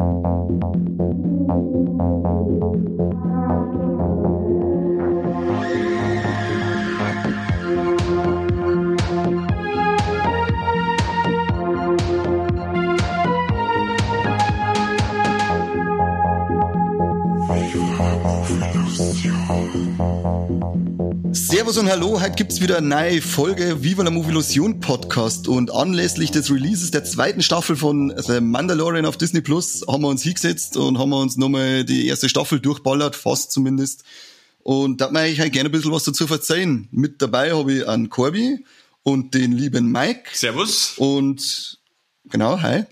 Thank you. Servus und Hallo, heute gibt's wieder eine neue Folge Viva la Movie Illusion Podcast und anlässlich des Releases der zweiten Staffel von The Mandalorian auf Disney Plus haben wir uns hingesetzt und haben wir uns nochmal die erste Staffel durchballert, fast zumindest. Und da möchte ich halt gerne ein bisschen was dazu verzeihen. Mit dabei habe ich einen Corby und den lieben Mike. Servus. Und genau, hi.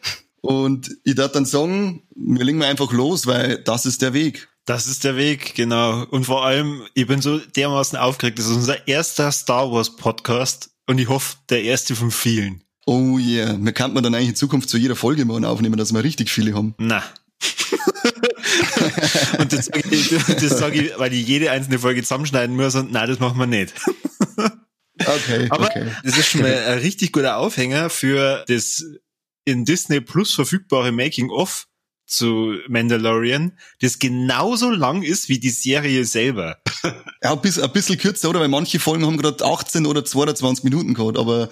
Und ich darf dann sagen, wir legen mal einfach los, weil das ist der Weg. Das ist der Weg, genau. Und vor allem, ich bin so dermaßen aufgeregt. Das ist unser erster Star Wars Podcast und ich hoffe, der erste von vielen. Oh yeah, wir kann man dann eigentlich in Zukunft zu jeder Folge mal aufnehmen, dass wir richtig viele haben. Na. und das sage ich, das sag ich, weil ich jede einzelne Folge zusammenschneiden muss und nein, das machen wir nicht. Okay, Aber okay. das ist schon mal ein richtig guter Aufhänger für das in Disney Plus verfügbare Making of zu Mandalorian, das genauso lang ist wie die Serie selber. Ja, ein bisschen, ein bisschen kürzer, oder? Weil manche Folgen haben gerade 18 oder 22 Minuten gehabt, aber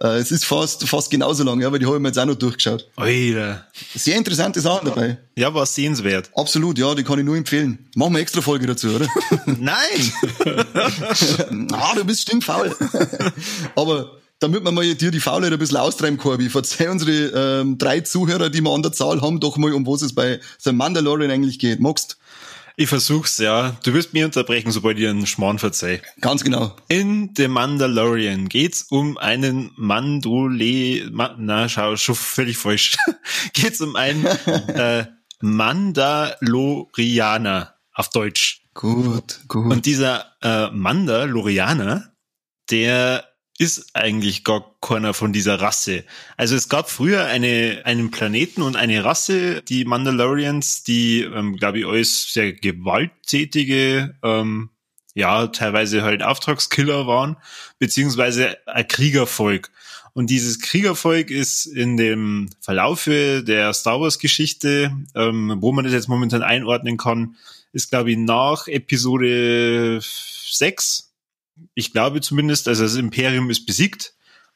äh, es ist fast, fast genauso lang, ja, weil die habe ich mir jetzt auch noch durchgeschaut. Alter. Sehr interessante Sachen dabei. Ja, war sehenswert. Absolut, ja, die kann ich nur empfehlen. Machen wir extra Folge dazu, oder? Nein! ah, du bist stinkfaul. aber damit wir mal dir die Faulheit ein bisschen austreiben, Corby, verzeih unsere ähm, drei Zuhörer, die wir an der Zahl haben, doch mal, um was es bei The Mandalorian eigentlich geht. Magst? Ich versuch's, ja. Du wirst mir unterbrechen, sobald ich einen Schmarrn verzeih. Ganz genau. In The Mandalorian geht's um einen Mandole... Ma, na, schau, schon völlig falsch. geht's um einen äh, Mandalorianer auf Deutsch. Gut, gut. Und dieser äh, Mandalorianer, der ist eigentlich gar keiner von dieser Rasse. Also es gab früher eine, einen Planeten und eine Rasse, die Mandalorians, die, ähm, glaube ich, alles sehr gewalttätige, ähm, ja, teilweise halt Auftragskiller waren, beziehungsweise ein Kriegervolk. Und dieses Kriegervolk ist in dem Verlaufe der Star Wars Geschichte, ähm, wo man das jetzt momentan einordnen kann, ist, glaube ich, nach Episode 6, ich glaube zumindest, also das Imperium ist besiegt.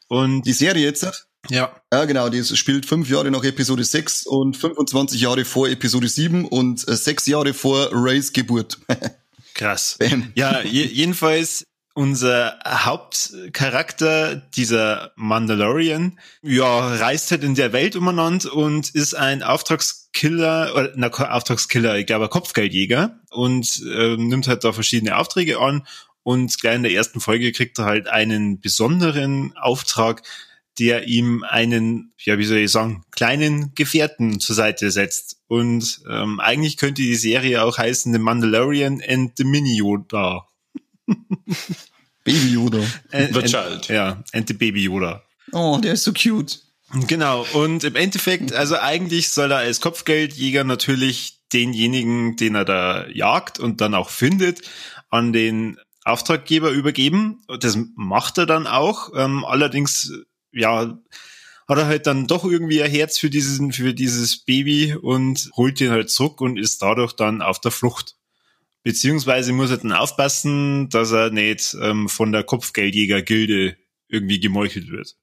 Und die Serie jetzt? Ja. Ja, genau, die spielt fünf Jahre nach Episode 6 und 25 Jahre vor Episode 7 und äh, sechs Jahre vor Rays Geburt. Krass. Bam. Ja, je, jedenfalls unser Hauptcharakter, dieser Mandalorian, ja, reist halt in der Welt umeinander und ist ein Auftragskiller, oder na, Auftragskiller, ich glaube, ein Kopfgeldjäger und äh, nimmt halt da verschiedene Aufträge an und gleich in der ersten Folge kriegt er halt einen besonderen Auftrag, der ihm einen, ja, wie soll ich sagen, kleinen Gefährten zur Seite setzt. Und ähm, eigentlich könnte die Serie auch heißen The Mandalorian and the Mini Yoda. Baby Yoda. And, The and, Child. Ja, and the Baby Yoda. Oh, der ist so cute. Genau, und im Endeffekt, also eigentlich soll er als Kopfgeldjäger natürlich denjenigen, den er da jagt und dann auch findet, an den Auftraggeber übergeben. Das macht er dann auch. Ähm, allerdings, ja, hat er halt dann doch irgendwie ein Herz für diesen, für dieses Baby und holt ihn halt zurück und ist dadurch dann auf der Flucht. Beziehungsweise muss er dann aufpassen, dass er nicht ähm, von der Kopfgeldjäger-Gilde irgendwie gemeuchelt wird.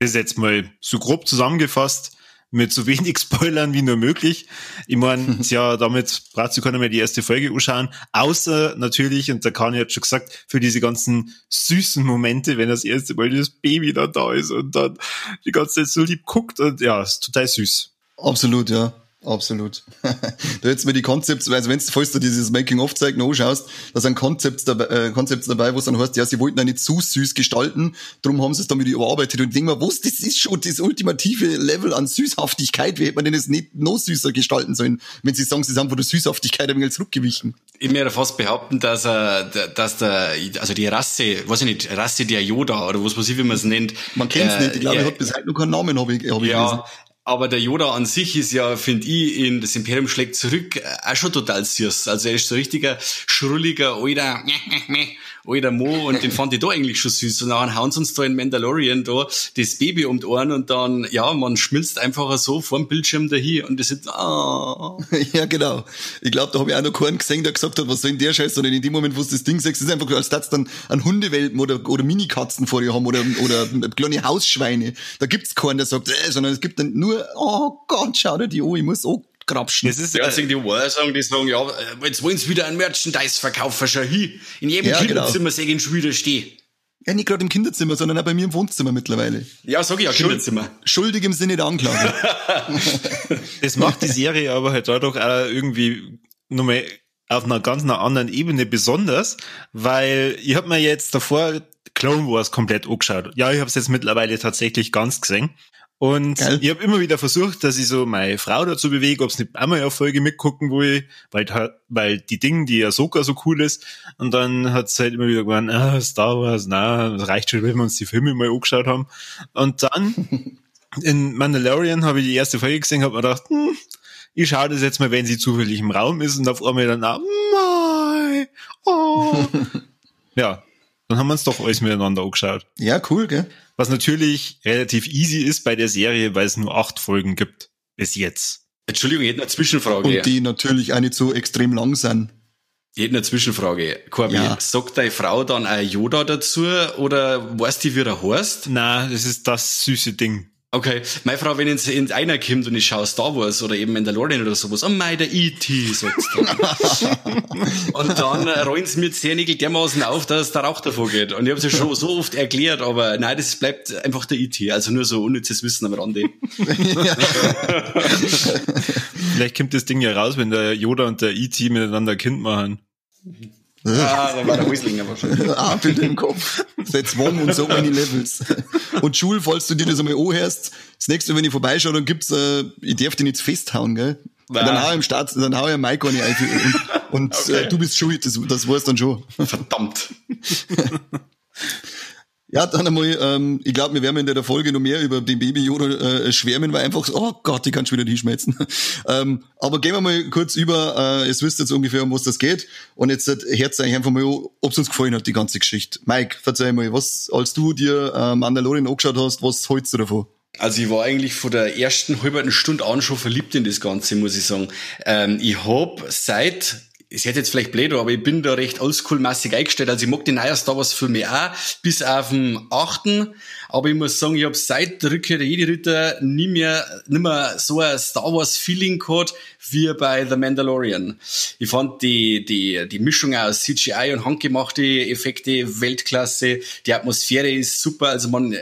Das ist jetzt mal so grob zusammengefasst mit so wenig Spoilern wie nur möglich. Ich meine, ja, damit braucht sich keiner mehr die erste Folge anschauen, außer natürlich, und der Kani hat schon gesagt, für diese ganzen süßen Momente, wenn das erste Mal das Baby dann da ist und dann die ganze Zeit so lieb guckt und ja, ist total süß. Absolut, ja. Absolut. da jetzt mir die Konzepte, also wenn du, falls du dieses Making-of-Zeug noch anschaust, da sind Konzepte dabei, äh, Konzepte dabei, wo es dann heißt, ja, sie wollten ja nicht zu süß gestalten, darum haben sie es dann wieder überarbeitet und ich denk mir, was, das ist schon das ultimative Level an Süßhaftigkeit, wie hätte man denn es nicht noch süßer gestalten sollen, wenn sie sagen, sie sind von der Süßhaftigkeit ein wenig zurückgewichen. Ich mir fast behaupten, dass er, dass der, also die Rasse, weiß ich nicht, Rasse der Yoda oder was weiß ich, wie man es nennt. Man kennt's äh, nicht, ich glaube, er hat bis heute noch keinen Namen, habe ich, hab ich ja, gelesen. Aber der Yoda an sich ist ja, finde ich, in das Imperium schlägt zurück, äh, auch schon total süß. Also er ist so richtiger, schrulliger, alter, alter Mo und den fand ich da eigentlich schon süß. Und dann hauen sie uns da in Mandalorian da das Baby um die Ohren und dann, ja, man schmilzt einfach so vor dem Bildschirm dahin und das ist, ah. ja, genau. Ich glaube, da habe ich auch noch keinen gesehen, der gesagt hat, was soll in der Scheiße, sondern in dem Moment, wo du das Ding sagst, ist einfach, als das dann an Hundewelpen oder, oder Minikatzen vor dir haben oder, oder kleine Hausschweine. Da gibt's keinen, der sagt, äh, sondern es gibt dann nur oh Gott, schau dir die an, ich muss auch grapschen. Das ist die einzigen, die Wahr sagen, die sagen, ja, jetzt wollen sie wieder ein Merchandise verkaufen, schau hin. In jedem ja, Kinderzimmer genau. sehe ich schon wieder stehen. Ja, nicht gerade im Kinderzimmer, sondern auch bei mir im Wohnzimmer mittlerweile. Ja, sag ich ja, Kinderzimmer. Schuldig im Sinne der Anklage. das macht die Serie aber halt dadurch auch irgendwie nochmal auf einer ganz einer anderen Ebene besonders, weil ich habe mir jetzt davor Clone Wars komplett angeschaut. Ja, ich habe es jetzt mittlerweile tatsächlich ganz gesehen. Und Geil. ich habe immer wieder versucht, dass ich so meine Frau dazu bewege, ob es nicht einmal eine Folge mitgucken will, weil, weil die Dinge, die ja sogar so cool ist. Und dann hat es halt immer wieder gemeint, ah, Star Wars, na, das reicht schon, wenn wir uns die Filme mal angeschaut haben. Und dann in Mandalorian habe ich die erste Folge gesehen, habe mir gedacht, hm, ich schaue das jetzt mal, wenn sie zufällig im Raum ist und auf einmal dann, ah, oh. ja, dann haben wir uns doch alles miteinander angeschaut. Ja, cool, gell? Was natürlich relativ easy ist bei der Serie, weil es nur acht Folgen gibt. Bis jetzt. Entschuldigung, ich hätte eine Zwischenfrage. Und die natürlich auch nicht so extrem lang sind. Ich hätte eine Zwischenfrage. Corby, ja. sagt deine Frau dann ein Yoda dazu oder weißt du, wie er heißt? Na, das ist das süße Ding. Okay, meine Frau, wenn jetzt in einer kommt und ich schaue Star Wars oder eben Mandalorian oder sowas, oh mein, der E.T., sagst du. und dann rollen sie mir Zähnigel dermaßen auf, dass der Rauch davor geht. Und ich habe es ja schon so oft erklärt, aber nein, das bleibt einfach der E.T., also nur so unnützes Wissen am Rande. Vielleicht kommt das Ding ja raus, wenn der Yoda und der E.T. miteinander Kind machen. Ah, da war der Whistlinger wahrscheinlich. ah, Bild im Kopf. Setz one und so many Levels. Und Schul, falls du dir das einmal anhörst, das nächste Mal, wenn ich vorbeischaue, dann gibt's, äh, ich darf dich nicht festhauen, gell? Nein. Dann hau ich im Start, dann hau ich Mike an und, und okay. äh, du bist schuld, das, das weißt dann schon. Verdammt. Ja, dann einmal, ähm, ich glaube, wir werden in der Folge noch mehr über den Baby Yoda äh, schwärmen, weil einfach, oh Gott, ich kann schon wieder hinschmelzen. ähm, aber gehen wir mal kurz über, äh, es wisst jetzt ungefähr, um was das geht. Und jetzt äh, hört euch einfach mal, ob es uns gefallen hat, die ganze Geschichte. Mike, verzeih mal, was, als du dir äh, Mandalorian angeschaut hast, was hältst du davon? Also ich war eigentlich von der ersten halben Stunde an schon verliebt in das Ganze, muss ich sagen. Ähm, ich hab seit es hätte jetzt vielleicht blöd, aber ich bin da recht oldschool-mäßig eingestellt. Also ich mag die neuen Star Wars-Filme auch, bis auf den achten. Aber ich muss sagen, ich habe seit der Rückkehr der Jedi-Ritter nie mehr, nie mehr so ein Star Wars-Feeling gehabt, wie bei The Mandalorian. Ich fand die, die, die Mischung aus CGI und handgemachte Effekte Weltklasse. Die Atmosphäre ist super. Also man,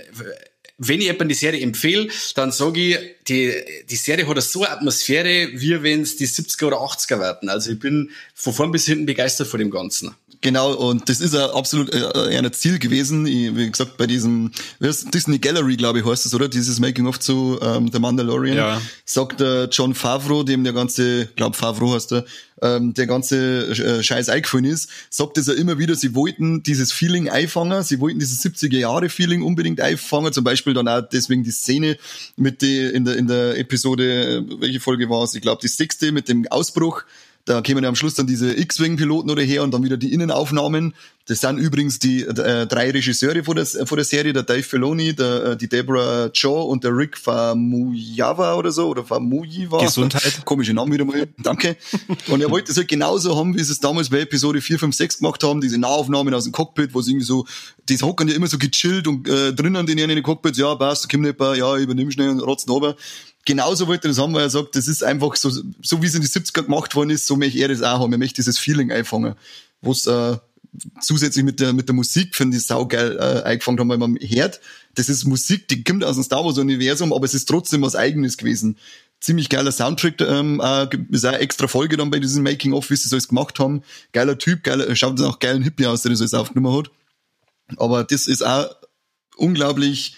wenn ich jemand die Serie empfehle, dann sage ich, die, die Serie hat so eine Atmosphäre, wie wenn es die 70er oder 80er werden. Also ich bin von vorn bis hinten begeistert von dem Ganzen. Genau, und das ist ja absolut äh, ein Ziel gewesen. Ich, wie gesagt, bei diesem Disney Gallery, glaube ich, heißt es, oder? Dieses Making-of zu ähm, The Mandalorian. Ja. Sagt der John Favreau, dem der ganze, glaub Favreau heißt er, ähm, der ganze äh, Scheiß eingefallen ist, sagt es ja immer wieder, sie wollten dieses Feeling einfangen, sie wollten dieses 70er-Jahre-Feeling unbedingt einfangen, zum Beispiel dann auch deswegen die Szene mit die, in der, in der Episode, äh, welche Folge war es? Ich glaube, die sechste mit dem Ausbruch, da kämen ja am Schluss dann diese X-Wing-Piloten oder her und dann wieder die Innenaufnahmen. Das sind übrigens die äh, drei Regisseure von der, von der Serie, der Dave Filoni, der, äh, die Deborah Shaw und der Rick Famuyiwa oder so, oder Famuyiwa. Gesundheit. Komische Namen wieder mal. Danke. Und er wollte es halt genauso haben, wie sie es damals bei Episode 4, 5, 6 gemacht haben, diese Nahaufnahmen aus dem Cockpit, wo sie irgendwie so, die hocken ja immer so gechillt und äh, drinnen in den Cockpits, ja, passt, komm nicht, ja, übernimm schnell und rotzen runter genauso wollte das haben, weil er sagt, das ist einfach so, so wie es in die 70er gemacht worden ist, so möchte er das auch haben. Er möchte dieses Feeling einfangen. Was äh, zusätzlich mit der, mit der Musik, finde ich, saugeil äh, eingefangen haben, weil man hört, das ist Musik, die kommt aus dem Star Wars-Universum, aber es ist trotzdem was Eigenes gewesen. Ziemlich geiler Soundtrack, ähm, äh, ist auch extra Folge dann bei diesem Making-of, wie sie das alles gemacht haben. Geiler Typ, geiler, schaut auch geilen Hippie aus, der das alles aufgenommen hat. Aber das ist auch unglaublich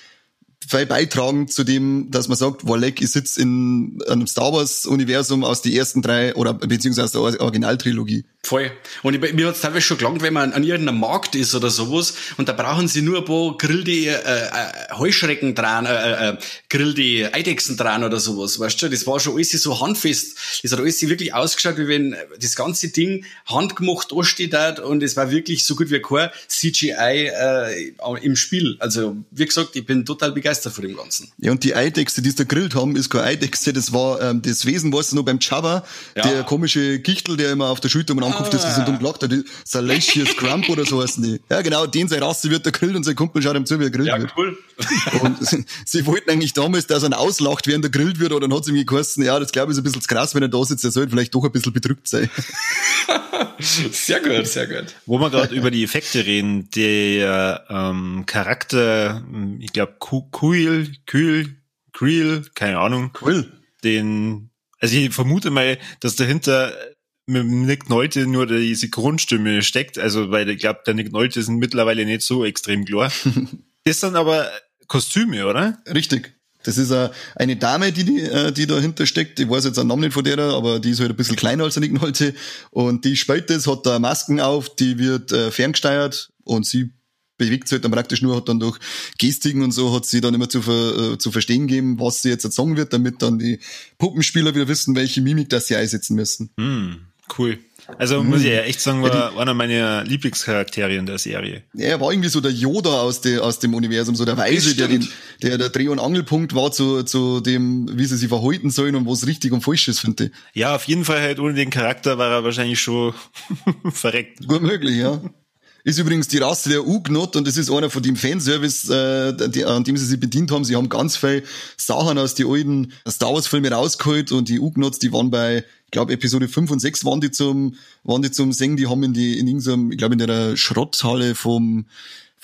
beitragen zu dem, dass man sagt, Walek ist jetzt in einem Star Wars Universum aus die ersten drei oder beziehungsweise aus der Originaltrilogie. Voll. Und ich, mir hat es teilweise schon gelangt, wenn man an irgendeinem Markt ist oder sowas und da brauchen sie nur ein paar grillte äh, äh, Heuschrecken dran, äh, äh, grillte Eidechsen dran oder sowas, weißt du? Das war schon alles so handfest. Das hat alles wirklich ausgeschaut, wie wenn das ganze Ding handgemacht ansteht hat und es war wirklich so gut wie kein CGI äh, im Spiel. Also, wie gesagt, ich bin total begeistert von dem Ganzen. Ja, und die Eidechse, die sie da grillt haben, ist keine Eidechse, das war ähm, das Wesen, was noch beim Jabba, ja. der komische Gichtel, der immer auf der Schulter anguckt, ah. das ist so dumm gelacht hat, Salacious Crump oder so heißen die. Ja, genau, den seine Rasse wird der grillt und sein Kumpel schaut ihm zu, wie er grillt ja, wird. cool. und sie, sie, wollten eigentlich damals, dass er auslacht, während er grillt wird, oder dann hat sie mir geheißen, ja, das glaube ich ist ein bisschen krass, wenn er da sitzt, er sollte vielleicht doch ein bisschen bedrückt sein. sehr gut, sehr gut. Wo wir gerade über die Effekte reden, der ähm, Charakter, ich glaube, Kuil, Kühl, Creel, keine Ahnung. Cool. Den, also ich vermute mal, dass dahinter mit Nick Nolte nur diese Grundstimme steckt. Also, weil ich glaube, der Nick Nolte sind mittlerweile nicht so extrem klar. ist dann aber Kostüme, oder? Richtig. Das ist eine Dame, die, die, äh, die dahinter steckt. Ich weiß jetzt den Namen nicht von der, aber die ist halt ein bisschen kleiner als der Nick Nolte. Und die spielt das, hat da Masken auf, die wird äh, ferngesteuert und sie bewegt sich halt dann praktisch nur, hat dann durch Gestiken und so, hat sie dann immer zu, ver, äh, zu verstehen gegeben, was sie jetzt sagen wird, damit dann die Puppenspieler wieder wissen, welche Mimik das sie einsetzen müssen. Hm. Cool. Also muss ich ja echt sagen, war ja, die, einer meiner Lieblingscharaktere in der Serie. Ja, er war irgendwie so der Yoda aus, de, aus dem Universum, so der Weise, der, den, der der Dreh- und Angelpunkt war zu, zu dem, wie sie sich verhalten sollen und was richtig und falsch ist, finde ich. Ja, auf jeden Fall halt ohne den Charakter war er wahrscheinlich schon verreckt. Gut möglich, ja. Ist übrigens die Rasse der Ugnot und das ist einer von dem Fanservice, äh, die, an dem sie sich bedient haben. Sie haben ganz viel Sachen aus den alten Star Wars Filmen rausgeholt und die Ugnots, die waren bei, ich glaube Episode 5 und 6 waren die zum, waren die zum Singen, die haben in die, in irgendeinem, ich glaube in der Schrotthalle vom,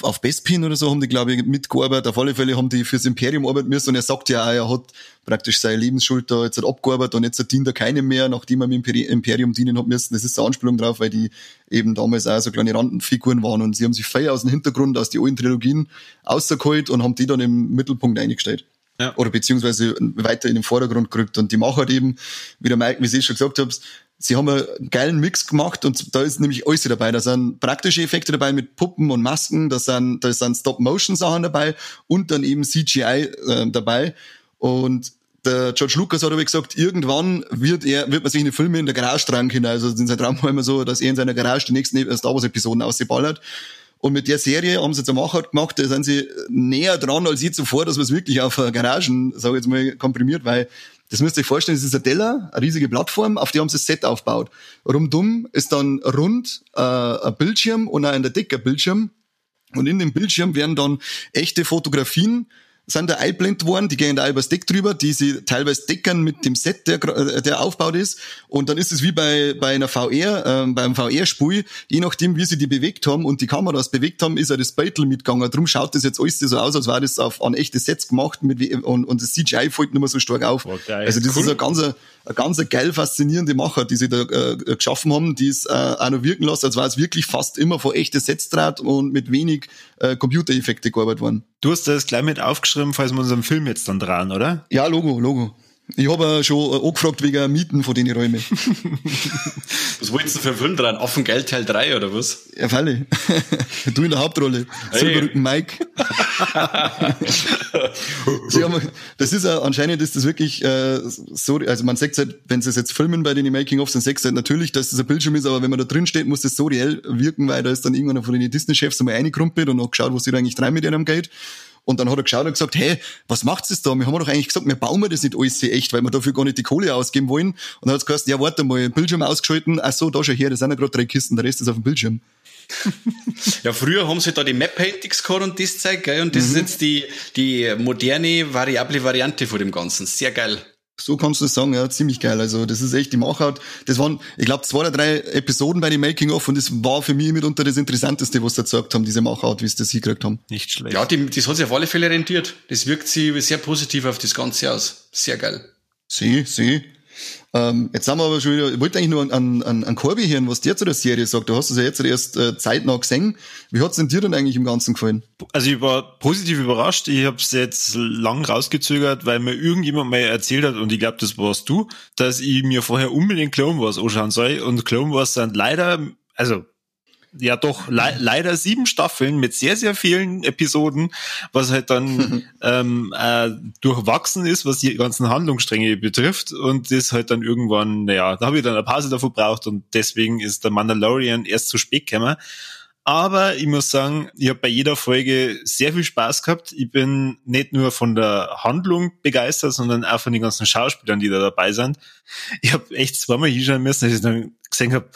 auf Bespin oder so haben die, glaube ich, mitgearbeitet. Auf alle Fälle haben die fürs Imperium arbeiten müssen und er sagt ja auch, er hat praktisch seine Lebensschuld da jetzt abgearbeitet und jetzt dient er keinem mehr, nachdem er im Imperium dienen hat müssen. Das ist eine Anspielung drauf, weil die eben damals auch so kleine Randenfiguren waren und sie haben sich feier aus dem Hintergrund, aus den alten Trilogien ausgeholt und haben die dann im Mittelpunkt eingestellt. Ja. Oder beziehungsweise weiter in den Vordergrund gerückt. Und die machen halt eben, wie der Mike, wie ich schon gesagt habe, sie haben einen geilen Mix gemacht und da ist nämlich alles dabei. Da sind praktische Effekte dabei mit Puppen und Masken, da sind, da sind Stop-Motion-Sachen dabei und dann eben CGI äh, dabei. Und der George Lucas hat aber gesagt, irgendwann wird er, wird man sich in die Filme in der Garage tragen können. Also in seinem Traum war immer so, dass er in seiner Garage die nächsten Star Wars Episoden ausgeballert. Und mit der Serie haben sie eine Machart gemacht, da sind sie näher dran als je zuvor, dass man es wirklich auf Garagen, sage ich jetzt mal, komprimiert, weil das müsst ihr euch vorstellen, das ist ein Teller, eine riesige Plattform, auf die haben sie das Set aufgebaut. Rundum ist dann rund äh, ein Bildschirm und auch ein Bildschirm. Und in dem Bildschirm werden dann echte Fotografien sind da einblendet worden, die gehen da übers Deck drüber, die sie teilweise deckern mit dem Set, der, äh, der aufgebaut ist. Und dann ist es wie bei, bei einer VR, äh, beim VR-Spiel, je nachdem, wie sie die bewegt haben und die Kameras bewegt haben, ist ja das Beitel mitgegangen. Darum schaut das jetzt alles so aus, als wäre das auf, an echte Sets gemacht mit, und, und das CGI fällt nicht mehr so stark auf. Oh, also das cool. ist ein ganz, eine ganz geil faszinierende Macher, die sie da äh, geschaffen haben, die es äh, auch noch wirken lassen, als war es wirklich fast immer von echte Sets draht und mit wenig äh, Computereffekte gearbeitet worden. Du hast das gleich mit aufgeschrieben, falls wir unseren Film jetzt dann dran, oder? Ja, Logo, Logo. Ich habe schon äh, angefragt wegen Mieten von den Räumen. was wolltest du für einen Film dran? Offen Geld Teil 3 oder was? Ja, Falle. du in der Hauptrolle. Hey. Silberrücken Mike. Haben, das ist ja, anscheinend ist das wirklich äh, so, also man sagt halt, wenn sie es jetzt filmen bei den Making-ofs, dann sagt halt natürlich, dass das ein Bildschirm ist, aber wenn man da drin steht, muss das so reell wirken, weil da ist dann irgendwann von den Disney-Chefs einmal reingekrumpelt und hat geschaut, was sie da eigentlich rein mit ihrem Geld. Und dann hat er geschaut und gesagt, hey, was macht's das da? Wir haben doch eigentlich gesagt, wir bauen das nicht alles echt, weil wir dafür gar nicht die Kohle ausgeben wollen. Und dann hat's gesagt, ja, warte mal, Bildschirm ausgeschalten. Ach so, da schon her, das sind ja gerade drei Kisten, der Rest ist auf dem Bildschirm. ja, früher haben sie da die Map-Paintings gehabt und das Zeug, gell? Und das mhm. ist jetzt die, die moderne, variable Variante von dem Ganzen. Sehr geil. So kannst du es sagen, ja, ziemlich geil. Also das ist echt die Machart. Das waren, ich glaube, zwei oder drei Episoden bei den Making-of und das war für mich mitunter das Interessanteste, was sie gesagt haben, diese Machart, wie sie das hingekriegt haben. Nicht schlecht. Ja, die, das hat sich auf alle Fälle rentiert. Das wirkt sie sehr positiv auf das Ganze aus. Sehr geil. Sie, sie. Ähm, jetzt haben wir aber schon wieder, ich wollte eigentlich nur an, an, an Corby hören, was der zu der Serie sagt. Du hast es ja jetzt erst äh, zeitnah gesehen. Wie hat's denn dir denn eigentlich im Ganzen gefallen? Also ich war positiv überrascht. Ich habe es jetzt lang rausgezögert, weil mir irgendjemand mal erzählt hat, und ich glaube, das warst du, dass ich mir vorher unbedingt Clone Wars anschauen soll. Und Clone Wars sind leider, also ja doch le leider sieben Staffeln mit sehr, sehr vielen Episoden, was halt dann ähm, äh, durchwachsen ist, was die ganzen Handlungsstränge betrifft. Und das halt dann irgendwann, naja, da habe ich dann eine Pause davor braucht und deswegen ist der Mandalorian erst zu spät gekommen. Aber ich muss sagen, ich habe bei jeder Folge sehr viel Spaß gehabt. Ich bin nicht nur von der Handlung begeistert, sondern auch von den ganzen Schauspielern, die da dabei sind. Ich habe echt zweimal hinschauen müssen, als ich dann gesehen habe,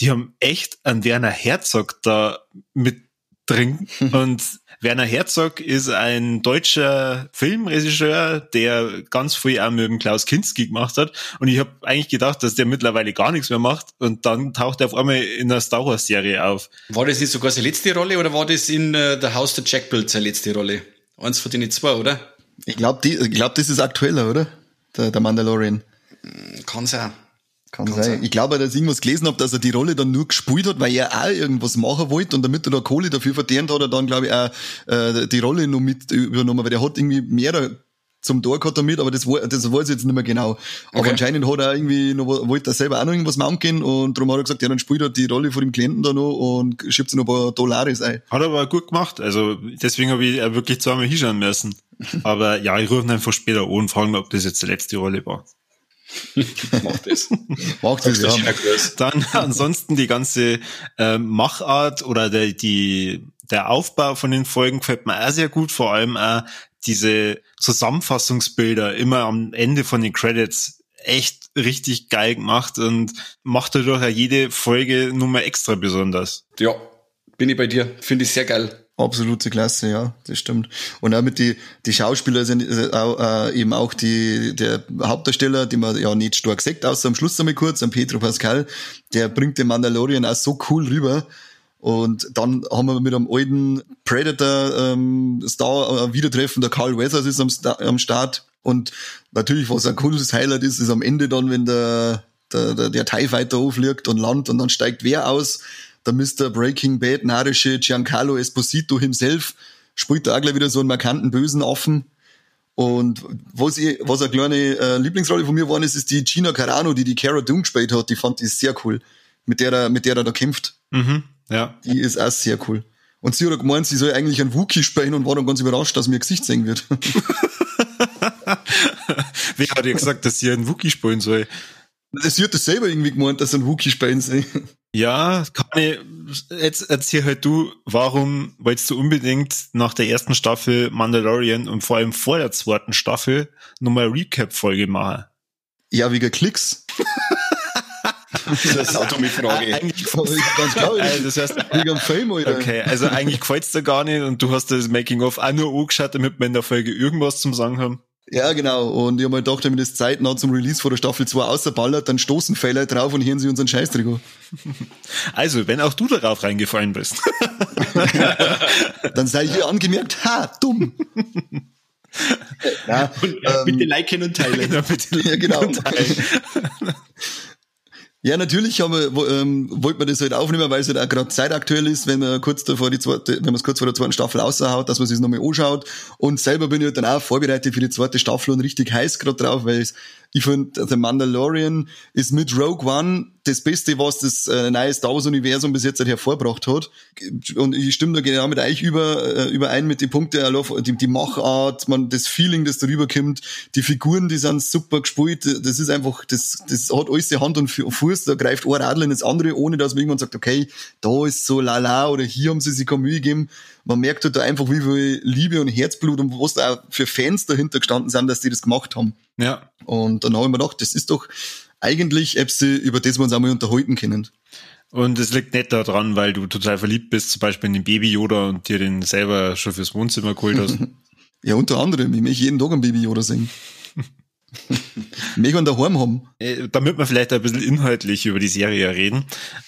die haben echt an Werner Herzog da mit drin. Und Werner Herzog ist ein deutscher Filmregisseur, der ganz früh auch mit dem Klaus Kinski gemacht hat. Und ich habe eigentlich gedacht, dass der mittlerweile gar nichts mehr macht. Und dann taucht er auf einmal in der Star Wars Serie auf. War das nicht sogar seine letzte Rolle oder war das in äh, der Haus der Jack Build seine letzte Rolle? Eins von denen zwei, oder? Ich glaube, ich glaub, das ist aktueller, oder? Der, der Mandalorian. Kann sein. Kann, Kann sein. sein. Ich glaube, dass ich irgendwas gelesen habe, dass er die Rolle dann nur gespielt hat, weil er auch irgendwas machen wollte und damit er da Kohle dafür verdient hat, er dann, glaube ich, auch äh, die Rolle noch mit übernommen, weil der hat irgendwie mehrere zum Tor gehabt damit, aber das, das weiß ich jetzt nicht mehr genau. Aber okay. anscheinend hat er irgendwie noch, wollte er selber auch noch irgendwas machen gehen und darum hat er gesagt, ja, dann spielt er die Rolle von dem Klienten da noch und schiebt sich noch ein paar Dollares ein. Hat er aber gut gemacht, also deswegen habe ich wirklich zweimal hinschauen müssen. aber ja, ich rufe ihn einfach später an und frage ob das jetzt die letzte Rolle war. Macht das. Macht das, ja. Dann ansonsten die ganze äh, Machart oder der, die, der Aufbau von den Folgen gefällt mir auch sehr gut, vor allem auch diese Zusammenfassungsbilder immer am Ende von den Credits echt richtig geil gemacht und macht dadurch ja jede Folge nur mal extra besonders. Ja, bin ich bei dir. Finde ich sehr geil. Absolute Klasse, ja, das stimmt. Und auch mit die, die Schauspieler sind äh, äh, eben auch die, der Hauptdarsteller, den man ja nicht stark sagt, außer am Schluss einmal kurz, am Pedro Pascal, der bringt den Mandalorian auch so cool rüber. Und dann haben wir mit einem alten Predator ähm, Star äh, Wiedertreffen, der Carl Weathers ist am, am Start. Und natürlich, was ein cooles Highlight ist, ist am Ende dann, wenn der, der, der, der TIE Fighter aufliegt und landet und dann steigt wer aus der Mr. Breaking Bad narische Giancarlo Esposito himself spielt da auch gleich wieder so einen markanten bösen Affen. Und was, ich, was eine kleine äh, Lieblingsrolle von mir war, ist, ist die Gina Carano, die die Cara Dune gespielt hat. Die fand ich sehr cool. Mit der, er, mit der er da kämpft. Mhm, ja. Die ist auch sehr cool. Und sie hat gemeint, sie soll eigentlich einen Wookie spielen und war dann ganz überrascht, dass mir Gesicht sehen wird. Wer hat ihr gesagt, dass sie einen Wookie spielen soll? Sie hat das selber irgendwie gemeint, dass ein Wookie spielen soll. Ja, kann ich, jetzt erzähl halt du, warum wolltest du unbedingt nach der ersten Staffel Mandalorian und vor allem vor der zweiten Staffel nochmal Recap-Folge machen? Ja, wegen Klicks. das ist eine dumme Frage. Eigentlich, ganz klar, also das heißt, wegen Fame, oder? Okay, also eigentlich gefällt's dir gar nicht und du hast das Making-of auch nur angeschaut, damit wir in der Folge irgendwas zum Sagen haben. Ja, genau. Und ich habe mir gedacht, wenn das zeitnah zum Release vor der Staffel 2 außerballert, dann stoßen Fehler drauf und hören sie unseren Scheißtrikot. Also, wenn auch du darauf reingefallen bist. dann sei hier angemerkt, ha, dumm. Ja, und, äh, ähm, bitte liken und teilen. Ja, bitte ja, genau. teilen. Ja, natürlich haben wir, ähm, wollten wir das halt aufnehmen, weil es halt auch gerade zeitaktuell ist, wenn man kurz davor die zweite, wenn man es kurz vor der zweiten Staffel raushaut, dass man sich nochmal anschaut. Und selber bin ich halt dann auch vorbereitet für die zweite Staffel und richtig heiß gerade drauf, weil ich finde, The Mandalorian ist mit Rogue One das Beste, was das äh, neue Star Wars Universum bis jetzt halt hervorbracht hat. Und ich stimme da genau mit euch über, äh, überein mit den Punkten, die, die Machart, man, das Feeling, das darüber kommt, die Figuren, die sind super gespielt, das ist einfach, das, das hat alles die Hand und Fuß, da greift ein Radl in das andere, ohne dass man irgendwann sagt, okay, da ist so lala oder hier haben sie sich keine Mühe gegeben. Man merkt halt da einfach, wie viel Liebe und Herzblut und was da auch für Fans dahinter gestanden sind, dass die das gemacht haben. Ja. Und dann habe ich mir gedacht, das ist doch, eigentlich Apps, über das wir uns einmal unterhalten können. Und es liegt nicht daran, weil du total verliebt bist, zum Beispiel in den Baby Yoda und dir den selber schon fürs Wohnzimmer geholt hast. ja, unter anderem. Ich möchte jeden Tag einen Baby Yoda singen. Mega daheim haben. Äh, damit wir vielleicht ein bisschen inhaltlich über die Serie reden.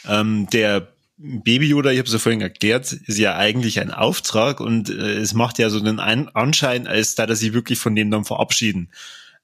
Ähm, der Baby Yoda, ich habe es ja vorhin erklärt, ist ja eigentlich ein Auftrag und äh, es macht ja so den Anschein, als da dass sie wirklich von dem dann verabschieden.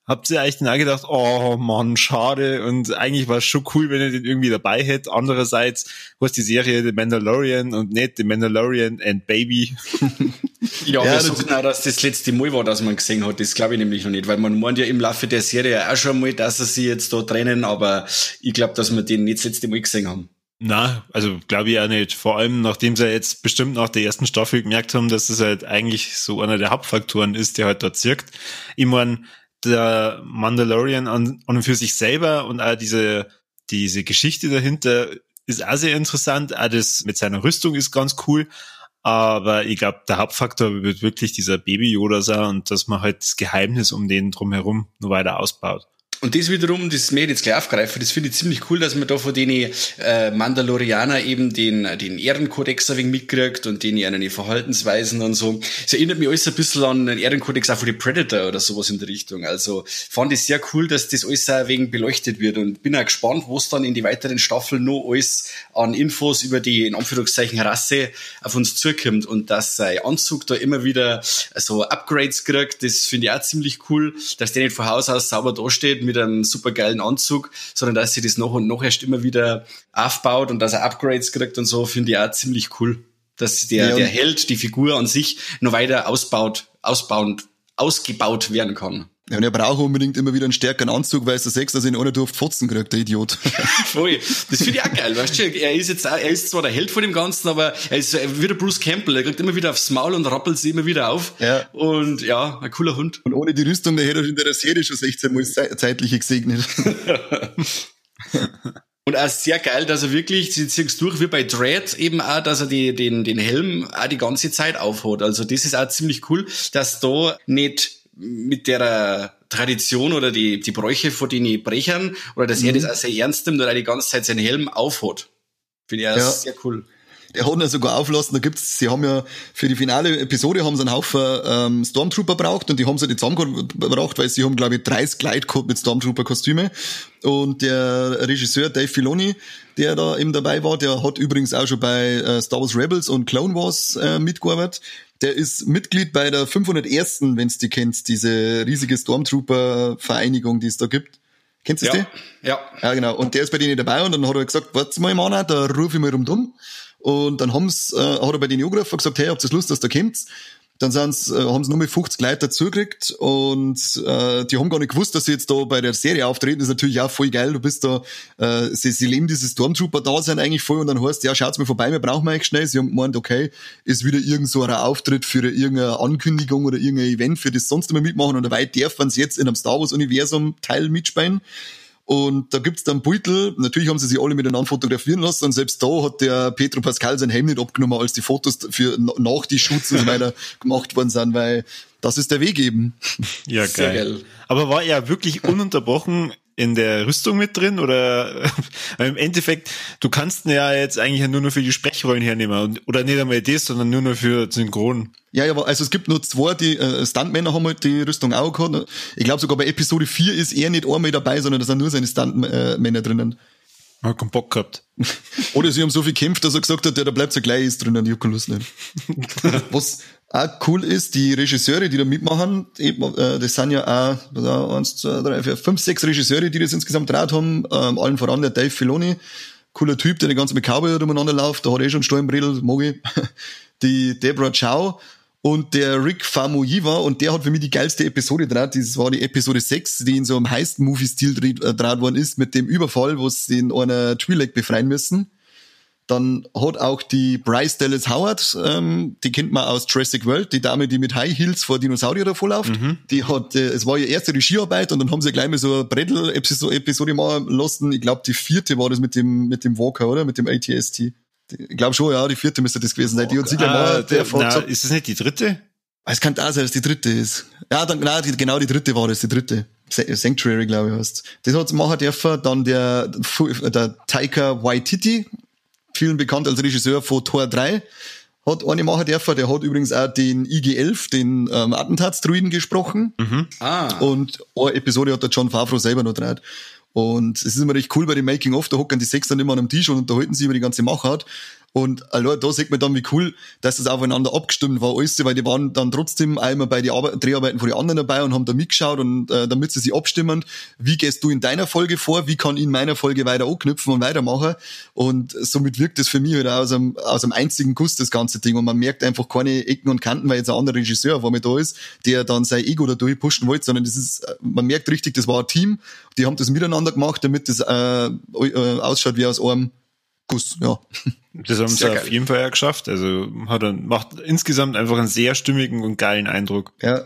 Habt ihr eigentlich dann auch gedacht, oh Mann, schade und eigentlich war es schon cool, wenn ihr den irgendwie dabei hättet. Andererseits, wo ist die Serie The Mandalorian und nicht The Mandalorian and Baby? ja, ja suchen auch, dass das letzte Mal war, dass man gesehen hat. Das glaube ich nämlich noch nicht, weil man meint ja im Laufe der Serie auch schon mal, dass sie sich jetzt da trennen, aber ich glaube, dass wir den nicht das letzte Mal gesehen haben. Na, also glaube ich auch nicht. Vor allem, nachdem sie jetzt bestimmt nach der ersten Staffel gemerkt haben, dass es halt eigentlich so einer der Hauptfaktoren ist, der halt da zirkt. Ich mein, der Mandalorian an, an und für sich selber und auch diese, diese Geschichte dahinter ist auch sehr interessant. Auch das mit seiner Rüstung ist ganz cool. Aber ich glaube, der Hauptfaktor wird wirklich dieser Baby Yoda sein und dass man halt das Geheimnis um den drumherum nur weiter ausbaut. Und das wiederum, das mehr jetzt gleich aufgreifen, das finde ich ziemlich cool, dass man da von den äh, Mandalorianer eben den, den Ehrenkodex ein wenig mitkriegt und den ihre Verhaltensweisen und so. Es erinnert mich alles ein bisschen an den Ehrenkodex auch von den Predator oder sowas in der Richtung. Also fand ich sehr cool, dass das alles auch wegen beleuchtet wird und bin auch gespannt, wo es dann in die weiteren Staffeln noch alles an Infos über die, in Anführungszeichen, Rasse auf uns zukommt und dass sein Anzug da immer wieder so Upgrades kriegt, das finde ich auch ziemlich cool, dass der nicht von Haus aus sauber dasteht mit einem supergeilen Anzug, sondern dass sie das noch und noch erst immer wieder aufbaut und dass er Upgrades kriegt und so, finde ich auch ziemlich cool. Dass der, ja, der Held, die Figur an sich noch weiter ausbaut, ausbauend, ausgebaut werden kann. Ja, und er braucht unbedingt immer wieder einen stärkeren Anzug, weil es der Sechs, dass ihn ohne durft Fotzen kriegt, der Idiot. Voll. Das finde ich auch geil, weißt du? Er ist jetzt auch, er ist zwar der Held von dem Ganzen, aber er ist wie der Bruce Campbell. Er kriegt immer wieder aufs Maul und rappelt sie immer wieder auf. Ja. Und ja, ein cooler Hund. Und ohne die Rüstung, der hätte er in der Serie schon 16 Mal zeitlich gesegnet. Und auch sehr geil, dass er wirklich, sie ziehst durch wie bei Dread eben auch, dass er die, den, den Helm auch die ganze Zeit aufhat. Also das ist auch ziemlich cool, dass da nicht mit der Tradition oder die, die Bräuche von den Brechern oder dass mhm. er das auch sehr ernst nimmt und auch die ganze Zeit seinen Helm aufhat. Finde ich auch ja. sehr cool. Der hat ihn sogar auflassen, da gibt's, sie haben ja für die finale Episode haben sie einen Haufen ähm, Stormtrooper braucht und die haben sie nicht zusammengebracht, weil sie haben, glaube ich, 30 Kleid gehabt mit Stormtrooper-Kostüme. Und der Regisseur Dave Filoni, der da eben dabei war, der hat übrigens auch schon bei äh, Star Wars Rebels und Clone Wars äh, mitgearbeitet. Der ist Mitglied bei der 501. wenn du die kennst, diese riesige Stormtrooper-Vereinigung, die es da gibt. Kennst du ja, die? Ja. Ja, genau. Und der ist bei denen dabei und dann hat er gesagt, warte mal, Mann, da rufe ich mal rum dumm. Und dann haben's, äh, hat er bei den und gesagt, hey, habt ihr Lust, dass da kommt? Dann sind's, äh, haben sie nur mit 50 Leute dazugekriegt und äh, die haben gar nicht gewusst, dass sie jetzt da bei der Serie auftreten. Das ist natürlich auch voll geil. Du bist da, äh, sie, sie leben dieses Stormtrooper da sein eigentlich voll und dann heißt, ja, schaut's mir vorbei, wir brauchen eigentlich schnell. Sie haben gemeint, okay, ist wieder irgend so ein Auftritt für irgendeine Ankündigung oder irgendein Event, für das sonst immer mitmachen und dabei dürfen sie jetzt in einem Star Wars Universum Teil mitspielen. Und da gibt's dann Beutel. Natürlich haben sie sich alle miteinander fotografieren lassen. Und selbst da hat der Petro Pascal sein Helm nicht abgenommen, als die Fotos für nach die Shoots und so weiter gemacht worden sind, weil das ist der Weg eben. Ja, geil. geil. Aber war er wirklich ununterbrochen in der Rüstung mit drin oder im Endeffekt, du kannst ihn ja jetzt eigentlich nur noch für die Sprechrollen hernehmen oder nicht einmal das, sondern nur noch für Synchron. Ja, ja, also es gibt nur zwei, die äh, Stuntmänner haben halt die Rüstung auch gehabt. Ich glaube sogar bei Episode 4 ist er nicht einmal dabei, sondern da sind nur seine Stuntmänner drinnen. Hat keinen Bock gehabt. Oder sie haben so viel gekämpft, dass er gesagt hat, ja, da bleibt so gleich ist drinnen, ich hab keine Lust mehr. Was auch cool ist, die Regisseure, die da mitmachen, eben, äh, das sind ja auch eins, zwei, drei, vier, fünf, sechs Regisseure, die das insgesamt draht haben, ähm, allen voran der Dave Filoni, cooler Typ, der den ganzen mit Cowboy umeinander läuft, da hat er eh schon Stollenbredel, mag ich. Die Deborah Chow und der Rick Famuyiwa. Und der hat für mich die geilste Episode draht, das war die Episode 6, die in so einem Heist-Movie-Stil draht worden ist, mit dem Überfall, wo sie in einer Twi'lek befreien müssen. Dann hat auch die Bryce Dallas Howard, ähm, die kennt man aus Jurassic World, die Dame, die mit High Heels vor Dinosaurier da vorläuft. Mhm. Die hat, äh, es war ihre erste Regiearbeit und dann haben sie gleich mal so eine Brettel-Episode machen lassen. Ich glaube, die vierte war das mit dem, mit dem Walker, oder? Mit dem ATST. Ich glaube schon, ja, die vierte müsste das gewesen sein. Die hat sie gleich mal, der, na, Ist das nicht die dritte? Es kann da sein, dass die dritte ist. Ja, dann, nein, die, genau die dritte war das, die dritte. Sanctuary, glaube ich, heißt. Das hat machen dürfen. Dann der, der Taika Waititi, vielen bekannt als Regisseur von Tor 3, hat eine machen dürfen. Der hat übrigens auch den IG-11, den ähm, Attentatsdruiden gesprochen. Mhm. Ah. Und eine Episode hat der John Favreau selber noch draht. Und es ist immer recht cool bei dem Making-of, da hocken die sechs dann immer an einem Tisch und unterhalten sich über die ganze Machart. Und allein da sieht man dann, wie cool, dass das aufeinander abgestimmt war, alles, weil die waren dann trotzdem einmal bei den Arbeit Dreharbeiten von den anderen dabei und haben da mitgeschaut und äh, damit sie sich abstimmen, wie gehst du in deiner Folge vor, wie kann ich in meiner Folge weiter anknüpfen und weitermachen. Und somit wirkt das für mich halt aus einem, aus einem einzigen Guss, das ganze Ding. Und man merkt einfach keine Ecken und Kanten, weil jetzt ein anderer Regisseur auf einmal da ist, der dann sein Ego dadurch pushen wollte, sondern das ist, man merkt richtig, das war ein Team, die haben das miteinander gemacht, damit das äh, äh ausschaut wie aus einem Guss, ja. Das haben sie auf jeden Fall ja geschafft. Also hat er, macht insgesamt einfach einen sehr stimmigen und geilen Eindruck. Ja.